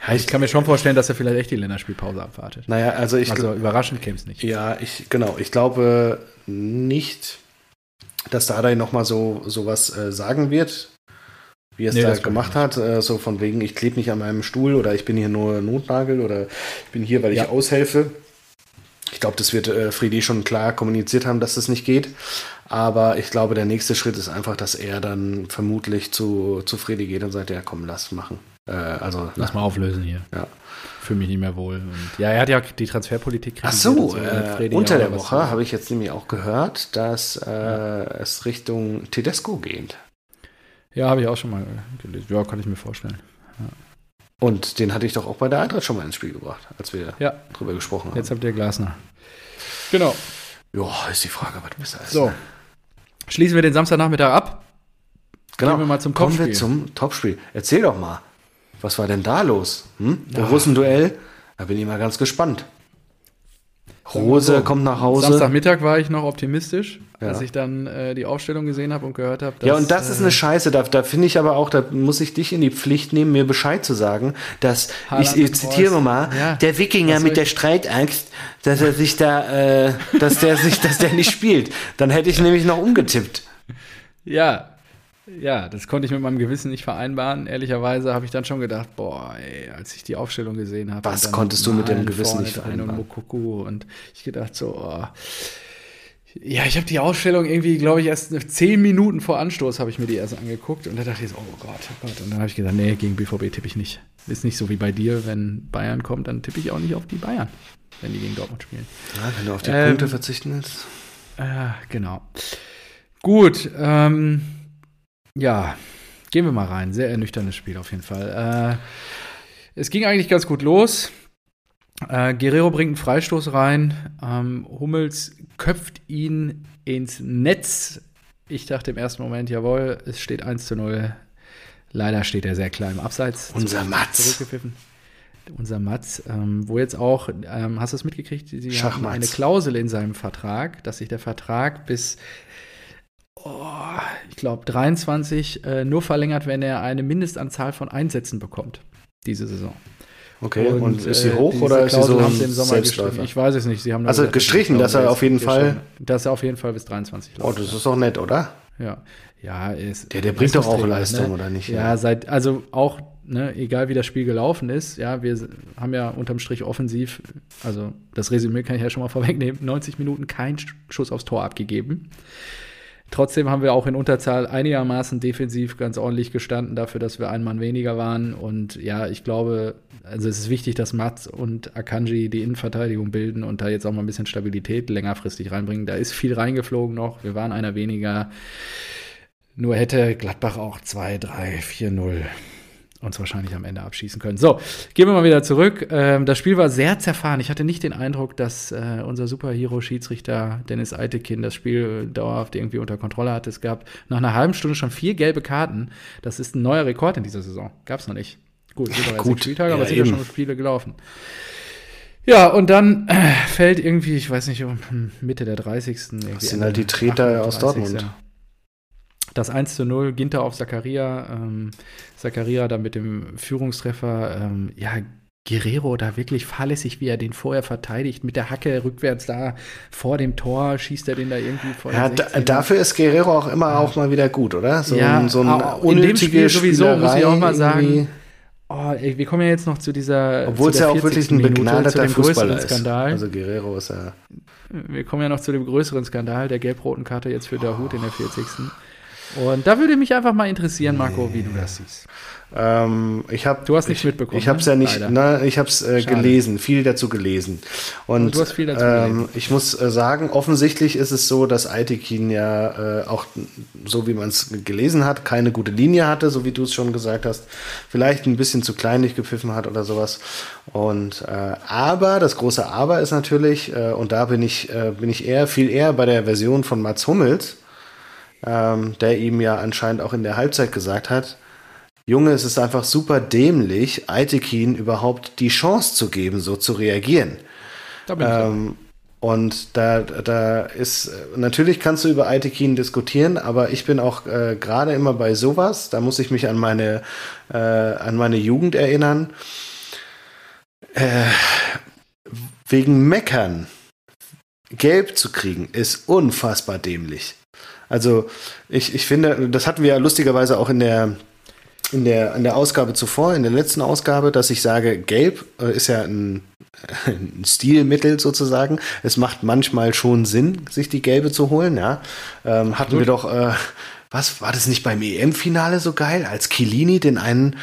Ja, ich, ich kann mir schon vorstellen, dass er vielleicht echt die Länderspielpause abwartet. Naja, also ich. Also überraschend käme es nicht. Ja, ich genau. Ich glaube nicht, dass Dardai noch mal so sowas äh, sagen wird, wie er es nee, da gemacht hat. Äh, so von wegen, ich klebe mich an meinem Stuhl oder ich bin hier nur Notnagel oder ich bin hier, weil ich ja. aushelfe. Ich glaube, das wird äh, Friedi schon klar kommuniziert haben, dass das nicht geht. Aber ich glaube, der nächste Schritt ist einfach, dass er dann vermutlich zu, zu Friedi geht und sagt, ja komm, lass machen. Äh, also, lass mal auflösen hier. Ja. Fühle mich nicht mehr wohl. Und ja, er hat ja die Transferpolitik Ach so, so äh, unter der Woche habe ich jetzt nämlich auch gehört, dass äh, ja. es Richtung Tedesco geht. Ja, habe ich auch schon mal gelesen. Ja, kann ich mir vorstellen. Ja. Und den hatte ich doch auch bei der Eintracht schon mal ins Spiel gebracht, als wir ja. drüber gesprochen haben. Jetzt habt ihr Glasner. Genau. Ja, ist die Frage, was besser ist. So. Schließen wir den Samstagnachmittag ab. Genau. Gehen wir mal zum Kommen Topspiel. wir zum Topspiel. Erzähl doch mal. Was war denn da los? Hm? Der ja. Russenduell? Da bin ich mal ganz gespannt. Rose kommt nach Hause. Samstagmittag war ich noch optimistisch, ja. als ich dann äh, die Aufstellung gesehen habe und gehört habe. Ja, und das äh, ist eine Scheiße. Da, da finde ich aber auch, da muss ich dich in die Pflicht nehmen, mir Bescheid zu sagen, dass, ich, ich zitiere mal, ja. der Wikinger mit der Streitangst, dass er sich da, äh, dass der sich, dass der nicht spielt. Dann hätte ich nämlich noch umgetippt. Ja, ja, das konnte ich mit meinem Gewissen nicht vereinbaren. Ehrlicherweise habe ich dann schon gedacht, boah, ey, als ich die Aufstellung gesehen habe. Was konntest du mit dem Gewissen nicht vereinbaren? Und Mokuku und ich gedacht so, oh. Ja, ich habe die Ausstellung irgendwie, glaube ich, erst zehn Minuten vor Anstoß habe ich mir die erst angeguckt und da dachte ich so, oh Gott, oh Gott. Und dann habe ich gesagt, nee, gegen BVB tippe ich nicht. Ist nicht so wie bei dir, wenn Bayern kommt, dann tippe ich auch nicht auf die Bayern, wenn die gegen Dortmund spielen. Ja, wenn du auf die ähm, Punkte verzichten willst. Äh, genau. Gut, ähm, ja, gehen wir mal rein. Sehr ernüchterndes Spiel auf jeden Fall. Äh, es ging eigentlich ganz gut los. Äh, Guerrero bringt einen Freistoß rein. Ähm, Hummels köpft ihn ins Netz. Ich dachte im ersten Moment, jawohl, es steht 1 zu 0. Leider steht er sehr klein im Abseits. Unser Matz. Unser Matz, ähm, wo jetzt auch, ähm, hast du es mitgekriegt? Sie haben eine Klausel in seinem Vertrag, dass sich der Vertrag bis oh, ich glaube, 23 äh, nur verlängert, wenn er eine Mindestanzahl von Einsätzen bekommt, diese Saison. Okay, und, und ist sie äh, hoch äh, oder ist sie so haben sie im Sommer gestrichen? Ich weiß es nicht. Sie haben also gesagt, gestrichen, dass er auf jeden Fall. Dass er auf jeden Fall bis 23 läuft. Oh, das ist doch nett, oder? Ja. Ja, ist. Der, der bringt doch auch Leistung, ne? oder nicht? Ja, ja, seit, also auch, ne, egal wie das Spiel gelaufen ist, ja, wir haben ja unterm Strich offensiv, also das Resümee kann ich ja schon mal vorwegnehmen, 90 Minuten kein Schuss aufs Tor abgegeben. Trotzdem haben wir auch in Unterzahl einigermaßen defensiv ganz ordentlich gestanden, dafür, dass wir ein Mann weniger waren. Und ja, ich glaube, also es ist wichtig, dass Mats und Akanji die Innenverteidigung bilden und da jetzt auch mal ein bisschen Stabilität längerfristig reinbringen. Da ist viel reingeflogen noch. Wir waren einer weniger. Nur hätte Gladbach auch 2, 3, 4, 0 uns wahrscheinlich am Ende abschießen können. So, gehen wir mal wieder zurück. Ähm, das Spiel war sehr zerfahren. Ich hatte nicht den Eindruck, dass äh, unser Superhero-Schiedsrichter Dennis Eitekin das Spiel dauerhaft irgendwie unter Kontrolle hatte. Es gab nach einer halben Stunde schon vier gelbe Karten. Das ist ein neuer Rekord in dieser Saison. Gab es noch nicht. Gut, sind Gut. Spieltage, aber ja, sind ja schon Spiele gelaufen. Ja, und dann äh, fällt irgendwie, ich weiß nicht, Mitte der 30. Das sind halt die Treter aus Dortmund. Ja das 1 zu 0, Ginter auf Zakaria. Ähm, Zakaria dann mit dem Führungstreffer. Ähm, ja, Guerrero da wirklich fahrlässig, wie er den vorher verteidigt, mit der Hacke rückwärts da vor dem Tor, schießt er den da irgendwie vor. Ja, da, dafür ist Guerrero auch immer ja. auch mal wieder gut, oder? So, ja, so ein in dem Spiel sowieso, muss ich auch mal sagen. Oh, ey, wir kommen ja jetzt noch zu dieser. Obwohl es ja auch wirklich ein begnadeter Fußballer ist. Skandal. Also Guerrero ist ja. Wir kommen ja noch zu dem größeren Skandal, der gelb-roten Karte jetzt für Dahut oh. in der 40. Und da würde mich einfach mal interessieren, Marco, wie du das siehst. Ähm, ich hab, du hast nichts mitbekommen. Ich habe es ja nicht, na, ich habe es äh, gelesen, viel dazu gelesen. Und, Und du hast viel dazu ähm, gelesen. Ich muss äh, sagen, offensichtlich ist es so, dass Aitekin ja äh, auch, so wie man es gelesen hat, keine gute Linie hatte, so wie du es schon gesagt hast. Vielleicht ein bisschen zu kleinlich gepfiffen hat oder sowas. Und äh, aber, das große Aber ist natürlich, äh, und da bin ich, äh, bin ich eher, viel eher bei der Version von Mats Hummels, ähm, der ihm ja anscheinend auch in der Halbzeit gesagt hat, Junge, es ist einfach super dämlich, Aitekin überhaupt die Chance zu geben, so zu reagieren. Da ähm, und da, da ist, natürlich kannst du über Aitekin diskutieren, aber ich bin auch äh, gerade immer bei sowas, da muss ich mich an meine, äh, an meine Jugend erinnern. Äh, wegen Meckern gelb zu kriegen, ist unfassbar dämlich. Also ich, ich finde, das hatten wir ja lustigerweise auch in der in der, in der Ausgabe zuvor, in der letzten Ausgabe, dass ich sage, gelb äh, ist ja ein, ein, Stilmittel sozusagen. Es macht manchmal schon Sinn, sich die gelbe zu holen, ja. Ähm, hatten Gut. wir doch, äh, was war das nicht beim EM-Finale so geil, als Kilini den einen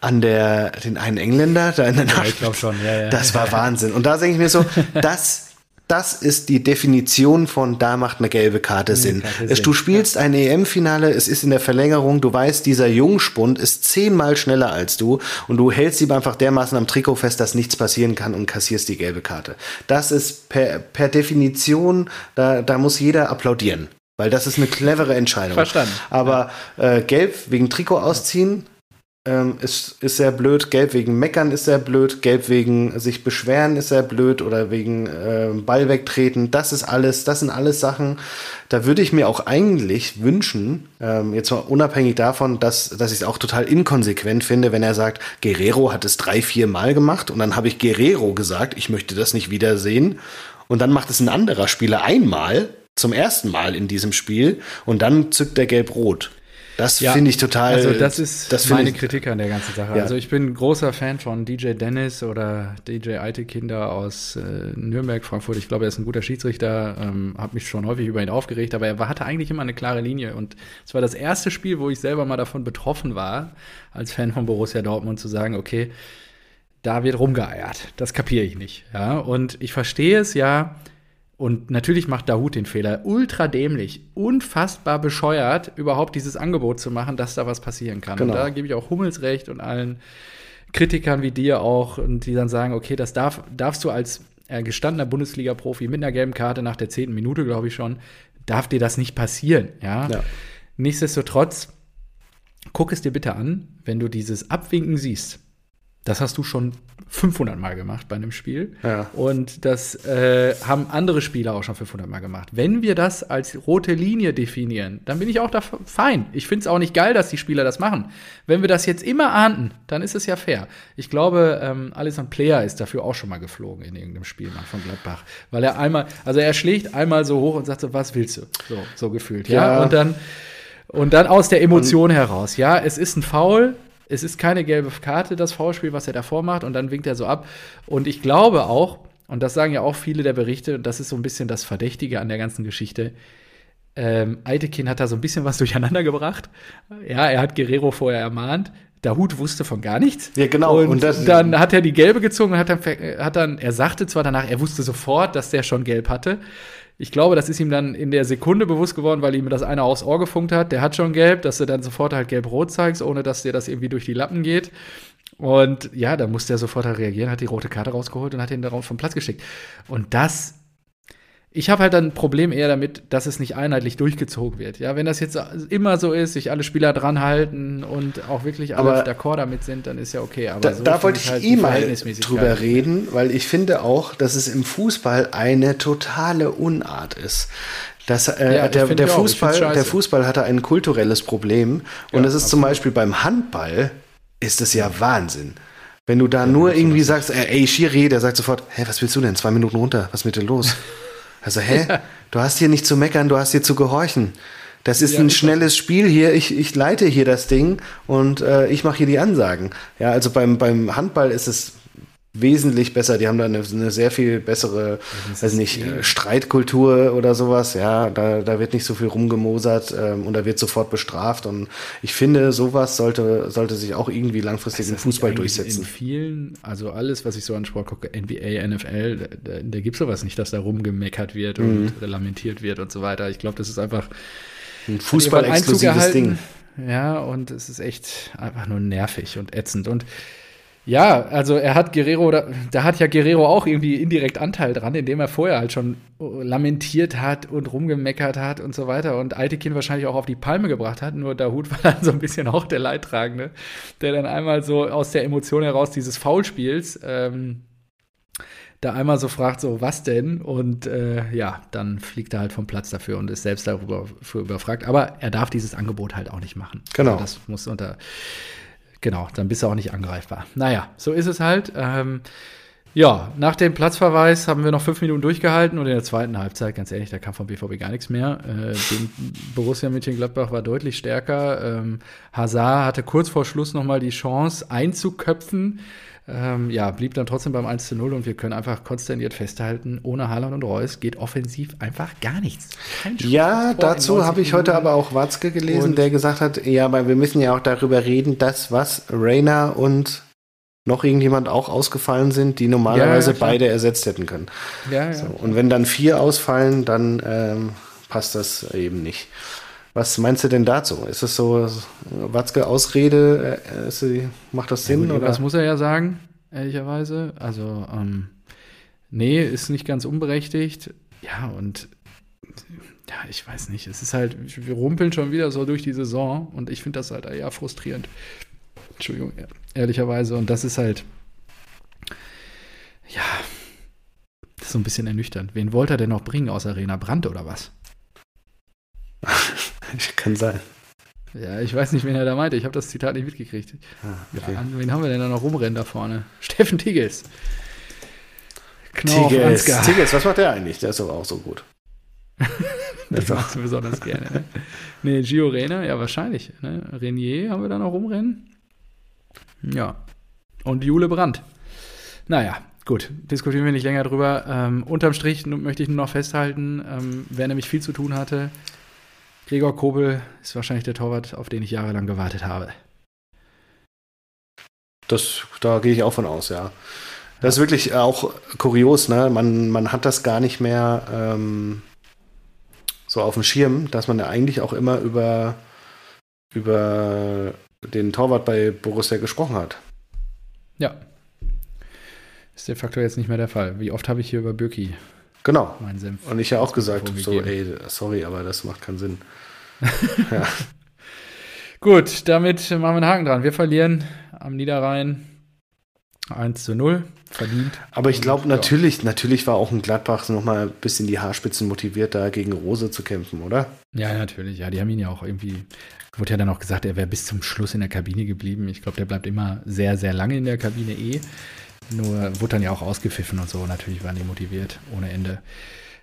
an der, den einen Engländer da in der ja, ich glaube schon, ja, ja. Das war Wahnsinn. Und da denke ich mir so, das das ist die Definition von da macht eine gelbe Karte Sinn. Karte du spielst ein EM-Finale, es ist in der Verlängerung, du weißt, dieser Jungspund ist zehnmal schneller als du und du hältst ihm einfach dermaßen am Trikot fest, dass nichts passieren kann und kassierst die gelbe Karte. Das ist per, per Definition, da, da muss jeder applaudieren. Weil das ist eine clevere Entscheidung. Verstanden. Aber äh, gelb wegen Trikot ausziehen, ähm, ist, ist sehr blöd. Gelb wegen Meckern ist sehr blöd. Gelb wegen sich beschweren ist sehr blöd oder wegen äh, Ball wegtreten. Das ist alles, das sind alles Sachen. Da würde ich mir auch eigentlich wünschen, ähm, jetzt mal unabhängig davon, dass, dass ich es auch total inkonsequent finde, wenn er sagt, Guerrero hat es drei, vier Mal gemacht und dann habe ich Guerrero gesagt, ich möchte das nicht wiedersehen. Und dann macht es ein anderer Spieler einmal, zum ersten Mal in diesem Spiel und dann zückt er gelb-rot. Das ja, finde ich total. Also, das ist das meine ich, Kritik an der ganzen Sache. Ja. Also, ich bin großer Fan von DJ Dennis oder DJ Eitekinder aus äh, Nürnberg, Frankfurt. Ich glaube, er ist ein guter Schiedsrichter. Ähm, habe mich schon häufig über ihn aufgeregt, aber er hatte eigentlich immer eine klare Linie. Und es war das erste Spiel, wo ich selber mal davon betroffen war, als Fan von Borussia Dortmund, zu sagen: Okay, da wird rumgeeiert. Das kapiere ich nicht. Ja, und ich verstehe es ja und natürlich macht Dahut den Fehler. Ultra dämlich, unfassbar bescheuert, überhaupt dieses Angebot zu machen, dass da was passieren kann. Genau. Und da gebe ich auch Hummels recht und allen Kritikern wie dir auch, und die dann sagen, okay, das darf, darfst du als äh, gestandener Bundesliga-Profi mit einer gelben Karte nach der zehnten Minute, glaube ich schon, darf dir das nicht passieren. Ja? ja. Nichtsdestotrotz, guck es dir bitte an, wenn du dieses Abwinken siehst das hast du schon 500 Mal gemacht bei einem Spiel. Ja. Und das äh, haben andere Spieler auch schon 500 Mal gemacht. Wenn wir das als rote Linie definieren, dann bin ich auch da fein. Ich finde es auch nicht geil, dass die Spieler das machen. Wenn wir das jetzt immer ahnten, dann ist es ja fair. Ich glaube, ähm, Alisson Player ist dafür auch schon mal geflogen in irgendeinem Spiel von Gladbach. Weil er einmal, also er schlägt einmal so hoch und sagt so, was willst du? So, so gefühlt. Ja. ja. Und dann. Und dann aus der Emotion heraus, ja, es ist ein Foul, es ist keine gelbe Karte, das Foulspiel, was er davor macht, und dann winkt er so ab. Und ich glaube auch, und das sagen ja auch viele der Berichte, und das ist so ein bisschen das Verdächtige an der ganzen Geschichte, ähm, Eitekin hat da so ein bisschen was durcheinander gebracht. Ja, er hat Guerrero vorher ermahnt. Dahut wusste von gar nichts. Ja, genau. Und, und dann hat er die gelbe gezogen und hat dann, hat dann, er sagte zwar danach, er wusste sofort, dass der schon gelb hatte. Ich glaube, das ist ihm dann in der Sekunde bewusst geworden, weil ihm das einer aufs Ohr gefunkt hat. Der hat schon gelb, dass du dann sofort halt gelb-rot zeigst, ohne dass dir das irgendwie durch die Lappen geht. Und ja, da musste er sofort halt reagieren, hat die rote Karte rausgeholt und hat ihn darauf vom Platz geschickt. Und das ich habe halt dann ein Problem eher damit, dass es nicht einheitlich durchgezogen wird. Ja, wenn das jetzt immer so ist, sich alle Spieler dran halten und auch wirklich alle d'accord damit sind, dann ist ja okay. Aber da, so da wollte ich halt eh mal drüber reden, weil ich finde auch, dass es im Fußball eine totale Unart ist. Das, äh, ja, der, der Fußball, der Fußball hatte ein kulturelles Problem und ja, ist zum Beispiel beim Handball ist es ja Wahnsinn. Wenn du da ja, nur irgendwie sagst, ey, Schiri, der sagt sofort, hä, was willst du denn? Zwei Minuten runter, was ist mit dir los? Also, hä? Ja. Du hast hier nicht zu meckern, du hast hier zu gehorchen. Das ist ja, ein schnelles Spiel hier. Ich, ich leite hier das Ding und äh, ich mache hier die Ansagen. Ja, also beim, beim Handball ist es wesentlich besser. Die haben da eine, eine sehr viel bessere, weiß nicht, eh Streitkultur oder sowas. Ja, da, da wird nicht so viel rumgemosert ähm, und da wird sofort bestraft. Und ich finde, sowas sollte, sollte sich auch irgendwie langfristig im Fußball durchsetzen. In vielen, also alles, was ich so an Sport gucke, NBA, NFL, da, da gibt es sowas nicht, dass da rumgemeckert wird und mhm. lamentiert wird und so weiter. Ich glaube, das ist einfach ein Fußball-exklusives Ding. Ja, und es ist echt einfach nur nervig und ätzend. Und ja, also er hat Guerrero, da, da, hat ja Guerrero auch irgendwie indirekt Anteil dran, indem er vorher halt schon lamentiert hat und rumgemeckert hat und so weiter und Altekin wahrscheinlich auch auf die Palme gebracht hat. Nur Dahut war dann so ein bisschen auch der Leidtragende, der dann einmal so aus der Emotion heraus dieses Foulspiels ähm, da einmal so fragt, so was denn? Und äh, ja, dann fliegt er halt vom Platz dafür und ist selbst darüber überfragt. Aber er darf dieses Angebot halt auch nicht machen. Genau. Also das muss unter Genau, dann bist du auch nicht angreifbar. Naja, so ist es halt. Ähm, ja, nach dem Platzverweis haben wir noch fünf Minuten durchgehalten und in der zweiten Halbzeit, ganz ehrlich, da kam vom BVB gar nichts mehr. Äh, Borussia Mönchengladbach war deutlich stärker. Ähm, Hazard hatte kurz vor Schluss nochmal die Chance einzuköpfen. Ähm, ja, blieb dann trotzdem beim 1 zu 0 und wir können einfach konsterniert festhalten, ohne Haaland und Reus geht offensiv einfach gar nichts. ja, dazu habe ich heute aber auch Watzke gelesen, der gesagt hat, ja, aber wir müssen ja auch darüber reden, dass was Rainer und noch irgendjemand auch ausgefallen sind, die normalerweise ja, ja, beide ersetzt hätten können. Ja, ja. So, und wenn dann vier ausfallen, dann ähm, passt das eben nicht. Was meinst du denn dazu? Ist es so Watzke Ausrede? Äh, ist, macht das Sinn? Ja, gut, oder? Das muss er ja sagen, ehrlicherweise. Also, ähm, nee, ist nicht ganz unberechtigt. Ja, und ja, ich weiß nicht. Es ist halt, wir rumpeln schon wieder so durch die Saison und ich finde das halt eher frustrierend. Entschuldigung, ehrlicherweise. Und das ist halt, ja, das ist so ein bisschen ernüchternd. Wen wollte er denn noch bringen aus Arena Brand oder was? Kann sein. Ja, ich weiß nicht, wen er da meinte. Ich habe das Zitat nicht mitgekriegt. Ah, okay. ja, wen haben wir denn da noch rumrennen da vorne? Steffen Tigges. Tigges. Tigges, was macht der eigentlich? Der ist doch auch so gut. das machst du besonders gerne. Ne? Nee, Gio Reyna, ja, wahrscheinlich. Ne? Renier haben wir da noch rumrennen. Ja. Und Jule Brandt. Naja, gut, diskutieren wir nicht länger drüber. Ähm, unterm Strich möchte ich nur noch festhalten, ähm, wer nämlich viel zu tun hatte, Gregor Kobel ist wahrscheinlich der Torwart, auf den ich jahrelang gewartet habe. Das, da gehe ich auch von aus, ja. Das ist wirklich auch kurios, ne? Man, man hat das gar nicht mehr ähm, so auf dem Schirm, dass man ja eigentlich auch immer über, über den Torwart bei Borussia gesprochen hat. Ja. Ist de facto jetzt nicht mehr der Fall. Wie oft habe ich hier über Birki Genau. Und ich ja auch gesagt, so, ey, sorry, aber das macht keinen Sinn. ja. Gut, damit machen wir einen Haken dran. Wir verlieren am Niederrhein 1 zu 0. Verdient. Aber ich glaube, natürlich, ja. natürlich war auch ein Gladbach noch mal ein bisschen die Haarspitzen motiviert, da gegen Rose zu kämpfen, oder? Ja, natürlich. Ja, die haben ihn ja auch irgendwie, wurde ja dann auch gesagt, er wäre bis zum Schluss in der Kabine geblieben. Ich glaube, der bleibt immer sehr, sehr lange in der Kabine eh. Nur wurde dann ja auch ausgepfiffen und so. Natürlich waren die motiviert ohne Ende.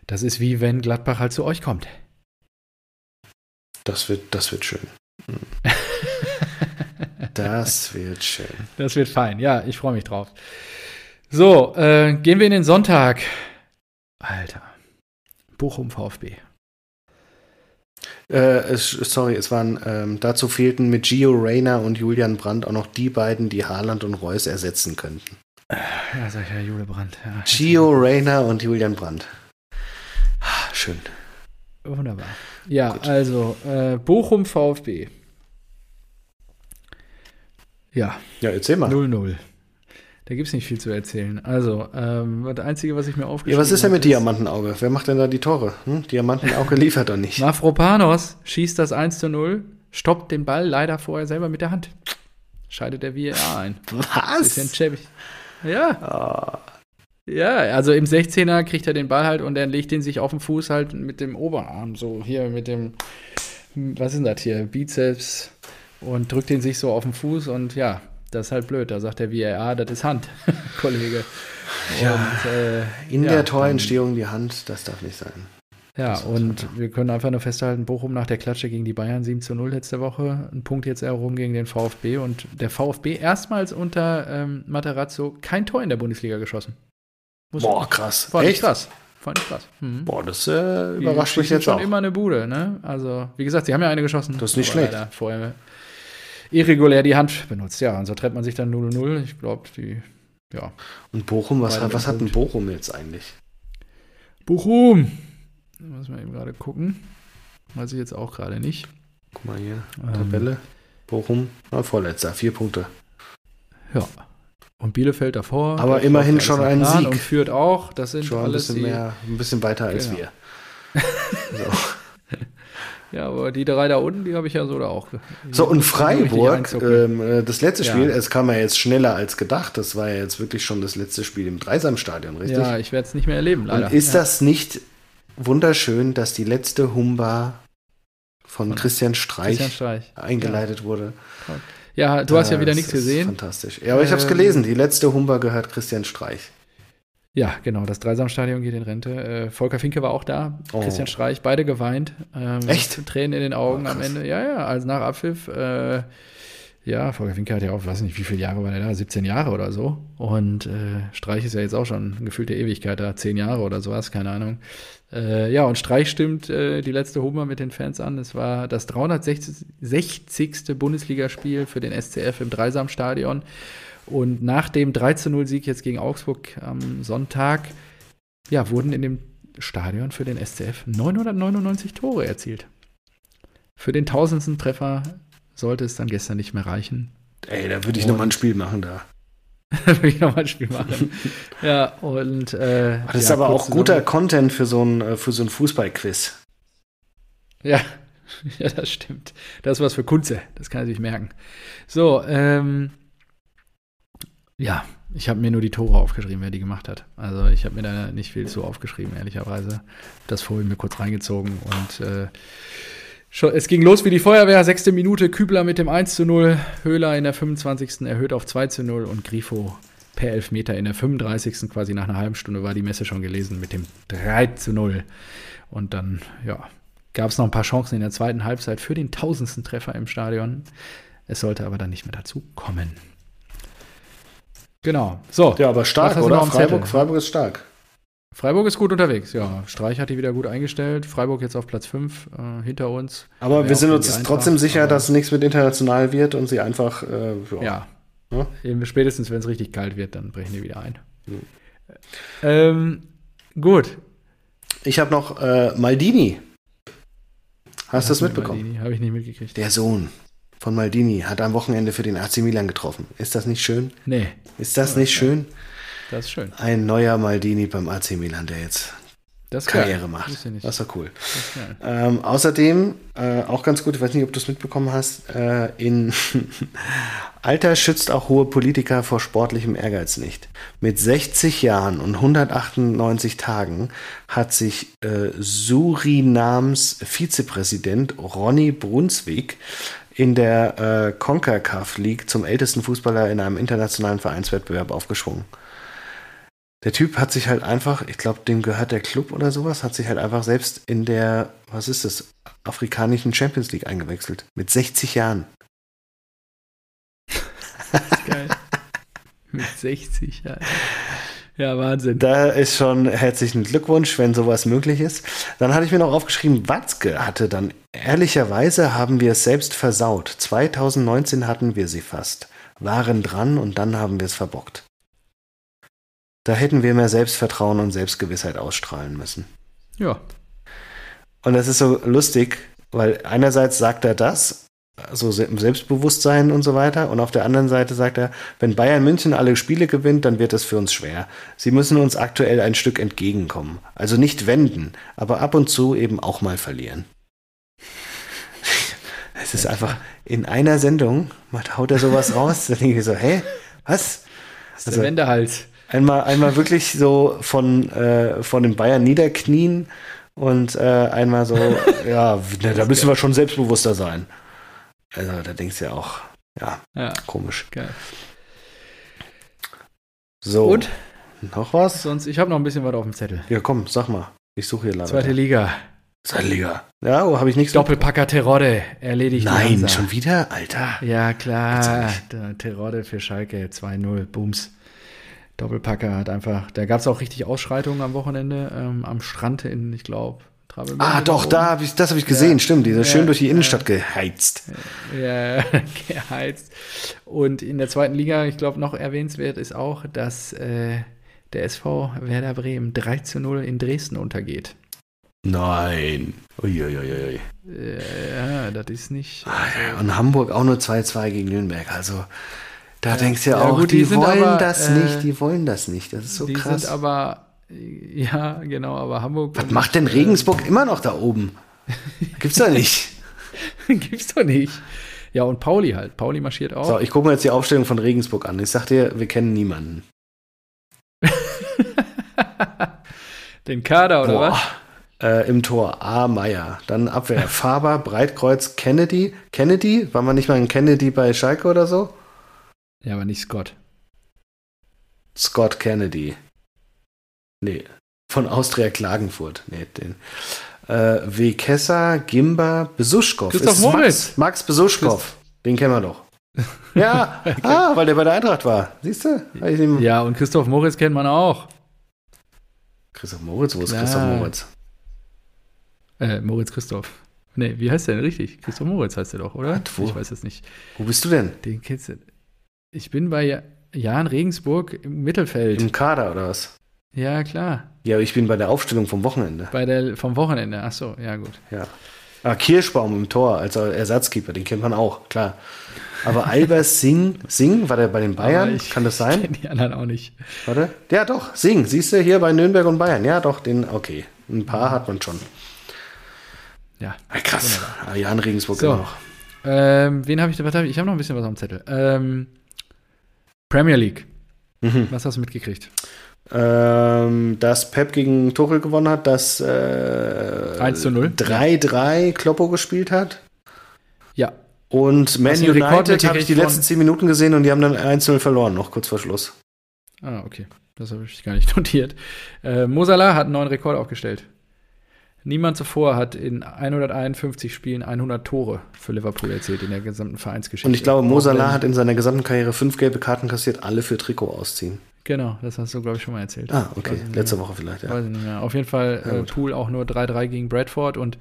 Das ist wie wenn Gladbach halt zu euch kommt. Das wird, das wird schön. das wird schön. Das wird fein. Ja, ich freue mich drauf. So, äh, gehen wir in den Sonntag. Alter. Bochum VfB. Äh, es, sorry, es waren, ähm, dazu fehlten mit Gio Reyna und Julian Brandt auch noch die beiden, die Haaland und Reus ersetzen könnten. Ja, sag ich ja, Jule Brandt. Ja, Gio Reyna und Julian Brandt. Ah, schön. Wunderbar. Ja, Gut. also äh, Bochum VfB. Ja. Ja, erzähl mal. 0-0. Da gibt es nicht viel zu erzählen. Also, ähm, das Einzige, was ich mir aufgeschrieben habe. Ja, was ist denn mit Diamantenauge? Wer macht denn da die Tore? Hm? Diamantenauge liefert doch nicht. Mafropanos schießt das 1 0, stoppt den Ball leider vorher selber mit der Hand. Scheidet der VAR ein. Was? Bisschen schäbig. Ja. Oh. Ja, also im 16er kriegt er den Ball halt und dann legt ihn sich auf den Fuß halt mit dem Oberarm, so hier mit dem, was ist das hier, Bizeps und drückt ihn sich so auf den Fuß und ja, das ist halt blöd. Da sagt der VAR, das ist Hand, Kollege. Ja, und, äh, in ja, der Torentstehung die Hand, das darf nicht sein. Ja, und wir können einfach nur festhalten, Bochum nach der Klatsche gegen die Bayern 7 zu 0 letzte Woche, ein Punkt jetzt errungen gegen den VfB und der VfB erstmals unter ähm, Materazzo kein Tor in der Bundesliga geschossen. Muss Boah, krass. War Echt? krass. Fand ich krass. Mhm. Boah, das äh, überrascht mich jetzt schon auch. immer eine Bude, ne? Also, wie gesagt, sie haben ja eine geschossen. Das ist nicht schlecht. Vorher irregulär die Hand benutzt. Ja, und so trennt man sich dann 0-0. Ich glaube, die, ja. Und Bochum, was, hat, was hat denn Bochum jetzt eigentlich? Bochum! Muss man eben gerade gucken. Weiß ich jetzt auch gerade nicht. Guck mal hier, ähm, Tabelle. Bochum, na, vorletzter, vier Punkte. Ja. Und Bielefeld davor. Aber immerhin schon ein Sieg. Und führt auch. Das sind schon alles ein bisschen, mehr, ein bisschen weiter als genau. wir. so. Ja, aber die drei da unten, die habe ich ja so da auch. So, und Freiburg, ähm, äh, das letzte Spiel, ja. es kam ja jetzt schneller als gedacht. Das war ja jetzt wirklich schon das letzte Spiel im Dreisamstadion, richtig? Ja, ich werde es nicht mehr erleben, leider. Und ist ja. das nicht wunderschön, dass die letzte Humba von, von Christian, Streich Christian, Streich eingeleitet ja. wurde? Ja, du hast ja wieder nichts gesehen. Fantastisch. Ja, aber ich habe es ähm, gelesen. Die letzte Humba gehört Christian Streich. Ja, genau, das Dreisamstadion geht in Rente. Äh, Volker Finke war auch da, oh. Christian Streich, beide geweint. Ähm, Echt? Tränen in den Augen oh, am Ende. Ja, ja, also nach Abpfiff. Äh, ja, Volker Finke hat ja auch, weiß nicht, wie viele Jahre war der da? 17 Jahre oder so. Und äh, Streich ist ja jetzt auch schon gefühlte Ewigkeit da, 10 Jahre oder sowas, keine Ahnung. Äh, ja, und Streich stimmt äh, die letzte Hummer mit den Fans an. Es war das 360. Bundesligaspiel für den SCF im Dreisamstadion. Und nach dem 13-0-Sieg jetzt gegen Augsburg am Sonntag, ja, wurden in dem Stadion für den SCF 999 Tore erzielt. Für den tausendsten Treffer sollte es dann gestern nicht mehr reichen. Ey, da würde ich nochmal ein Spiel machen da. würde ich nochmal ein Spiel machen. ja, und äh, Das ist ja, aber auch guter Content für so ein, äh, für so ein Fußballquiz. Ja, ja, das stimmt. Das ist was für Kunze, das kann er sich merken. So, ähm, ja, ich habe mir nur die Tore aufgeschrieben, wer die gemacht hat. Also ich habe mir da nicht viel zu aufgeschrieben, ehrlicherweise. Das vorhin mir kurz reingezogen und äh, es ging los wie die Feuerwehr. Sechste Minute, Kübler mit dem 1 zu 0, Höhler in der 25. erhöht auf 2 zu 0 und Grifo per Elfmeter in der 35. quasi nach einer halben Stunde war die Messe schon gelesen mit dem 3 zu 0. Und dann, ja, gab es noch ein paar Chancen in der zweiten Halbzeit für den tausendsten Treffer im Stadion. Es sollte aber dann nicht mehr dazu kommen. Genau. So. Ja, aber stark, oder? Freiburg, Freiburg ist stark. Freiburg ist gut unterwegs, ja. Streich hat die wieder gut eingestellt. Freiburg jetzt auf Platz 5 äh, hinter uns. Aber wir sind uns trotzdem sicher, dass nichts mit international wird und sie einfach. Äh, ja. ja. ja? Spätestens, wenn es richtig kalt wird, dann brechen die wieder ein. Mhm. Ähm, gut. Ich habe noch äh, Maldini. Hast du das mitbekommen? Maldini habe ich nicht mitgekriegt. Der Sohn von Maldini hat am Wochenende für den AC Milan getroffen. Ist das nicht schön? Nee. Ist das nicht schön? Das ist schön. Ein neuer Maldini beim AC Milan, der jetzt Karriere geil. macht. Das, das war cool. Ähm, außerdem, äh, auch ganz gut, ich weiß nicht, ob du es mitbekommen hast, äh, in Alter schützt auch hohe Politiker vor sportlichem Ehrgeiz nicht. Mit 60 Jahren und 198 Tagen hat sich äh, Surinams Vizepräsident Ronny Brunswick in der äh, CONCACAF League zum ältesten Fußballer in einem internationalen Vereinswettbewerb aufgeschwungen. Der Typ hat sich halt einfach, ich glaube, dem gehört der Club oder sowas, hat sich halt einfach selbst in der, was ist das, afrikanischen Champions League eingewechselt. Mit 60 Jahren. Geil. Mit 60 Jahren. Ja, Wahnsinn. Da ist schon herzlichen Glückwunsch, wenn sowas möglich ist. Dann hatte ich mir noch aufgeschrieben, Watzke hatte dann, ehrlicherweise haben wir es selbst versaut. 2019 hatten wir sie fast, waren dran und dann haben wir es verbockt. Da hätten wir mehr Selbstvertrauen und Selbstgewissheit ausstrahlen müssen. Ja. Und das ist so lustig, weil einerseits sagt er das so Selbstbewusstsein und so weiter. Und auf der anderen Seite sagt er, wenn Bayern München alle Spiele gewinnt, dann wird es für uns schwer. Sie müssen uns aktuell ein Stück entgegenkommen. Also nicht wenden, aber ab und zu eben auch mal verlieren. Es ist einfach in einer Sendung, haut er sowas raus, da denke ich so, hä, was? Das ist also, der Wendehals. Einmal, einmal wirklich so von, äh, von den Bayern niederknien und äh, einmal so, ja, da müssen wir schon selbstbewusster sein. Also da denkst du ja auch, ja, ja. komisch. Geil. So. Und? Noch was? Sonst, ich habe noch ein bisschen was auf dem Zettel. Ja, komm, sag mal. Ich suche hier leider. Zweite Liga. Zweite Liga. Ja, oh, habe ich nichts. Doppelpacker Terodde erledigt. Nein, schon wieder? Alter. Ja, klar. Terodde für Schalke 2-0. Booms. Doppelpacker hat einfach, da gab es auch richtig Ausschreitungen am Wochenende ähm, am Strand in, ich glaube, Ah, doch, da hab ich, das habe ich gesehen, ja. stimmt. Die sind ja, schön durch die Innenstadt geheizt. Ja, geheizt. Und in der zweiten Liga, ich glaube, noch erwähnenswert ist auch, dass äh, der SV Werder Bremen 3 zu 0 in Dresden untergeht. Nein. Uiuiui. Ja, das ist nicht. Also und Hamburg auch nur 2-2 gegen Nürnberg. Also da ja, denkst du ja, auch, gut, die, die wollen aber, das äh, nicht, die wollen das nicht. Das ist so die krass. Sind aber, ja, genau, aber Hamburg. Was macht denn Regensburg äh, immer noch da oben? Gibt's da nicht. Gibt's doch nicht. Ja, und Pauli halt. Pauli marschiert auch. So, ich gucke mir jetzt die Aufstellung von Regensburg an. Ich sag dir, wir kennen niemanden. Den Kader oder Boah. was? Äh, Im Tor A. Meier. Dann Abwehr Faber, Breitkreuz, Kennedy. Kennedy? War man nicht mal ein Kennedy bei Schalke oder so? Ja, aber nicht Scott. Scott Kennedy. Nee, von Austria Klagenfurt. Nee, den. Äh, W. Kessa, Gimba, Besuschkow. Christoph Moritz. Max, Max Besuschkow. Den kennen wir doch. Ja, okay. ah, weil der bei der Eintracht war. Siehst du? Ja, und Christoph Moritz kennt man auch. Christoph Moritz? Wo ist ja. Christoph Moritz? Äh, Moritz Christoph. Nee, wie heißt der denn richtig? Christoph Moritz heißt der doch, oder? Wo? Ich weiß es nicht. Wo bist du denn? Den kennst du. Ich bin bei Jan Regensburg im Mittelfeld. Im Kader oder was? Ja, klar. Ja, ich bin bei der Aufstellung vom Wochenende. Bei der vom Wochenende, ach so, ja gut. Ja. Ah, Kirschbaum im Tor als Ersatzkeeper, den kennt man auch, klar. Aber Albers Singh, Singh, war der bei den Bayern? Ich Kann das sein? die anderen auch nicht. Warte. Ja, doch, Singh, siehst du hier bei Nürnberg und Bayern. Ja, doch, den, okay. Ein paar hat man schon. Ja. ja krass. Ah, Jan Regensburg so. noch. Ähm, wen habe ich da? Ich habe noch ein bisschen was am Zettel. Ähm, Premier League. Mhm. Was hast du mitgekriegt? Ähm, dass Pep gegen Tuchel gewonnen hat, dass äh, 1 zu 0. 3-3 Kloppo gespielt hat. Ja. Und Man United habe ich die letzten 10 Minuten gesehen und die haben dann 1-0 verloren, noch kurz vor Schluss. Ah, okay. Das habe ich gar nicht notiert. Äh, Mosala hat einen neuen Rekord aufgestellt. Niemand zuvor hat in 151 Spielen 100 Tore für Liverpool erzielt in der gesamten Vereinsgeschichte. Und ich glaube, Mosala hat in seiner gesamten Karriere fünf gelbe Karten kassiert, alle für Trikot ausziehen. Genau, das hast du, glaube ich, schon mal erzählt. Ah, okay. Letzte Woche vielleicht, ja. Weiß ich nicht mehr. Auf jeden Fall ja, äh, Pool auch nur 3-3 gegen Bradford und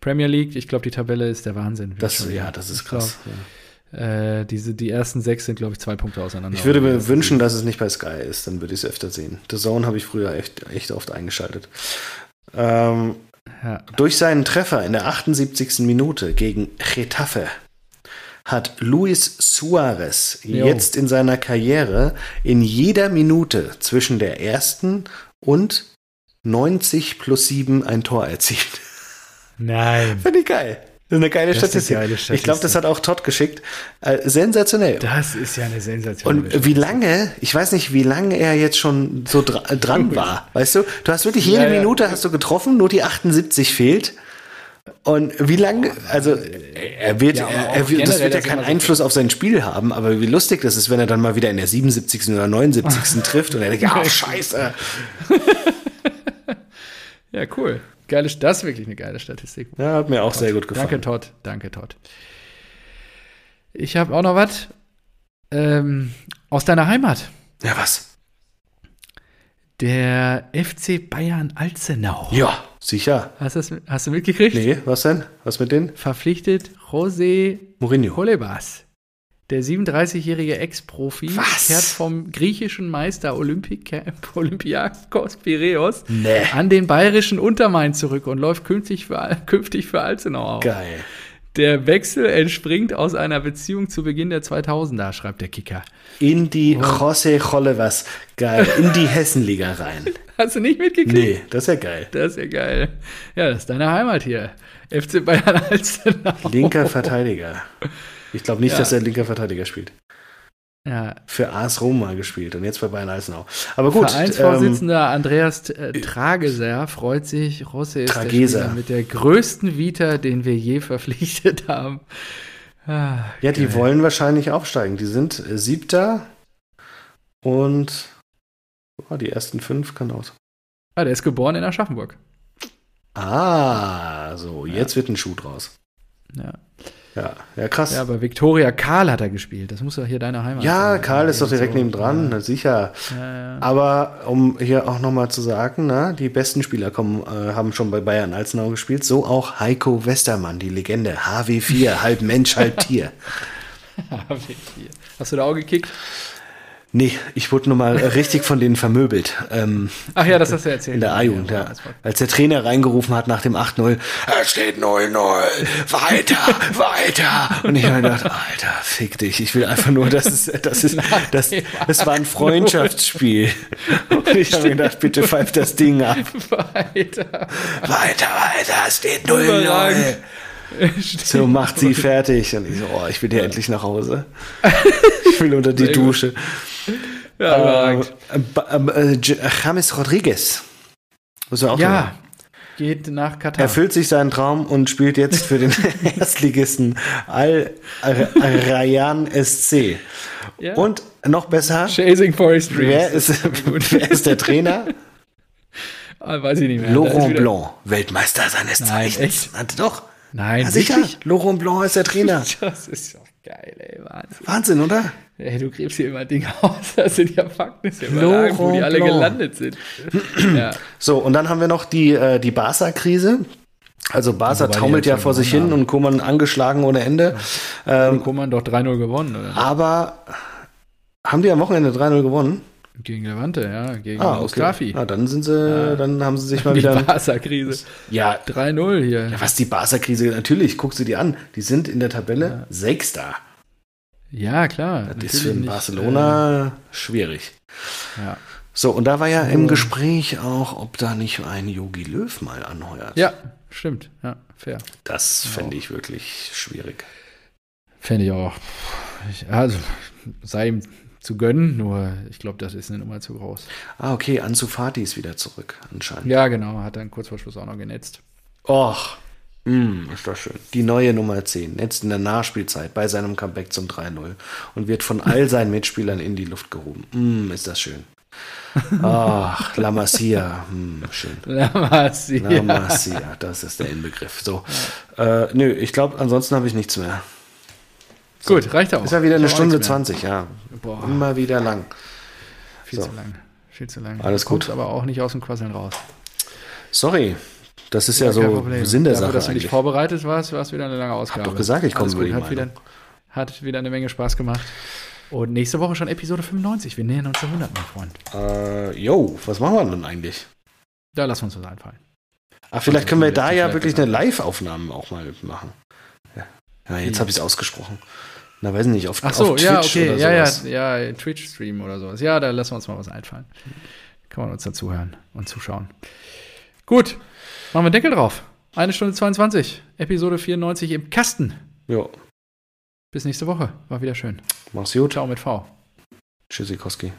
Premier League, ich glaube, die Tabelle ist der Wahnsinn. Das, ja, das ist krass. Glaub, ja. äh, diese, die ersten sechs sind, glaube ich, zwei Punkte auseinander. Ich würde mir wünschen, dass es nicht bei Sky ist, dann würde ich es öfter sehen. The Zone habe ich früher echt, echt oft eingeschaltet. Ähm, ja. Durch seinen Treffer in der 78. Minute gegen Getafe hat Luis Suarez jo. jetzt in seiner Karriere in jeder Minute zwischen der ersten und 90 plus 7 ein Tor erzielt. Nein. Finde ich geil. Das ist eine geile, das Statistik. Geile Statistik. Ich glaube, das hat auch Todd geschickt. Äh, sensationell. Das ist ja eine sensationelle Und wie lange, ich weiß nicht, wie lange er jetzt schon so dra dran war. Weißt du, du hast wirklich jede ja, ja. Minute hast du getroffen, nur die 78 fehlt. Und wie lange, also er wird, ja, er, er das wird ja keinen Einfluss auf sein Spiel haben, aber wie lustig das ist, wenn er dann mal wieder in der 77. oder 79. trifft und er denkt, ja, scheiße. ja, cool. Geile, das ist wirklich eine geile Statistik. Ja, hat mir auch Todd. sehr gut gefallen. Danke, Todd. Danke, Todd. Ich habe auch noch was ähm, aus deiner Heimat. Ja, was? Der FC Bayern Alzenau. Ja, sicher. Hast, das, hast du mitgekriegt? Nee, was denn? Was mit denen? Verpflichtet José Mourinho. Holebas. Der 37-jährige Ex-Profi kehrt vom griechischen Meister Olympik Olympiakos Piraeus nee. an den bayerischen Untermain zurück und läuft künftig für, künftig für Alzenau auf. Geil. Der Wechsel entspringt aus einer Beziehung zu Beginn der 2000er, schreibt der Kicker. In die oh. José Cholevas, geil, in die Hessenliga rein. Hast du nicht mitgekriegt? Nee, das ist ja geil. Das ist ja geil. Ja, das ist deine Heimat hier. FC Bayern Alzenau. Linker Verteidiger. Ich glaube nicht, ja. dass er linker Verteidiger spielt. Ja. Für AS Roma gespielt und jetzt bei Bayern Eisenau. Aber gut. Vereinsvorsitzender ähm, Andreas äh, Trageser freut sich. Rosse ist Trageser. der mit der größten Vita, den wir je verpflichtet haben. Ah, ja, die wollen wahrscheinlich aufsteigen. Die sind äh, siebter und oh, die ersten fünf kann aus. Ah, der ist geboren in Aschaffenburg. Ah, so, jetzt wird ein Schuh draus. Ja. Ja, ja, krass. Ja, aber Viktoria Karl hat er gespielt. Das muss doch hier deine Heimat Ja, sein. Karl ist doch direkt So, nebendran, na, sicher. Ja, ja. Aber um hier auch nochmal zu sagen, na, die besten Spieler kommen, äh, haben schon bei Bayern Alzenau gespielt. So auch Heiko Westermann, die Legende. HW4, halb Mensch, halb Tier. Hast du da auch gekickt? Nee, ich wurde nur mal richtig von denen vermöbelt. Ähm, Ach ja, das hast du erzählt. in der A-Jugend, ja. Als der Trainer reingerufen hat nach dem 8-0, es steht 0-0, weiter, weiter. Und ich habe mir gedacht, Alter, fick dich. Ich will einfach nur, dass es, das ist, das, das war ein Freundschaftsspiel. Und ich habe mir gedacht, bitte pfeift das Ding ab. Weiter. Weiter, weiter, es steht 0-0. Überragend. So macht sie fertig. Und ich so, oh, ich will hier endlich nach Hause. Ich will unter die. Dusche. Ja. Äh, äh, äh, James Rodriguez. Muss man auch ja, sagen. geht nach Katar. Erfüllt sich seinen Traum und spielt jetzt für den Erstligisten Al Rayan SC. Ja. Und noch besser, Chasing Forest Dreams. wer ist, wer ist der Trainer? Ah, weiß ich nicht mehr. Laurent Blanc, Weltmeister seines Nein, Zeichens. echt? Doch. Nein, Ja, sicher. wirklich? Laurent Blanc ist der Trainer. Das ist doch geil, ey, Wahnsinn. Wahnsinn, oder? Ey, du gräbst hier immer Dinge aus, das sind ja Fakten, ja überragend, wo die alle Blanc. gelandet sind. ja. So, und dann haben wir noch die, äh, die Barca-Krise. Also Barca die taumelt ja vor sich hin haben. und Koman angeschlagen ohne Ende. Und Koman doch 3-0 gewonnen, oder? Aber haben die am Wochenende 3-0 gewonnen? Gegen Levante, ja, gegen Ah, okay. Mustafi. Ah, dann sind sie, dann haben sie sich mal Die wieder. Barca-Krise. Ja, 3-0 hier. was die Barca-Krise, natürlich, guck sie dir an. Die sind in der Tabelle Sechster. Ja, klar. Das ist für nicht, Barcelona schwierig. Äh, ja. So, und da war ja im Gespräch auch, ob da nicht ein Yogi Löw mal anheuert. ja, stimmt. Ja, fair. Das fände ich wirklich schwierig. Fände ich auch. Ich, also, sei ihm zu gönnen, nur ich glaube, das ist eine Nummer zu groß. Ah, okay, Ansu Fati ist wieder zurück, anscheinend. Ja, genau, hat dann kurz vor Schluss auch noch genetzt. Och, mm, ist das schön. Die neue Nummer 10, netzt in der Nachspielzeit bei seinem Comeback zum 3-0 und wird von all seinen Mitspielern in die Luft gehoben. Mm, ist das schön. Ach, La Masia, mm, schön. La Masia. La Masia, das ist der Inbegriff. So, äh, nö, ich glaube, ansonsten habe ich nichts mehr. Gut, reicht auch. Ist ja wieder eine hab Stunde nichts mehr. 20, ja. Boah. Immer wieder lang. Viel So. zu lang. Viel zu lang. Alles gut. aber auch nicht aus dem Quasseln raus. Sorry, das ist ja, kein so Problem. Sinn der Dafür, Sache dass du nicht eigentlich. vorbereitet warst, war es wieder eine lange Ausgabe. doch gesagt, ich komme Alles über gut, die hat wieder, hat wieder eine Menge Spaß gemacht. Und nächste Woche schon Episode 95. Wir nähern uns der 100, mein Freund. Äh, yo, was machen wir denn eigentlich? Da lassen wir uns was einfallen. Ah, vielleicht können wir da ja wirklich eine Live-Aufnahme auch mal machen. Ja, ja jetzt habe ich es ausgesprochen. Na, weiß nicht, auf, Ach so, auf ja, Twitch okay. oder Ja, ja, sowas. ja, Twitch-Stream oder sowas. Ja, da lassen wir uns mal was einfallen. Kann man uns dazu hören und zuschauen. Gut, machen wir Deckel drauf. Eine Stunde 22, Episode 94 im Kasten. Jo, Bis nächste Woche. War wieder schön. mach's gut. Ciao mit V. Tschüssikowski.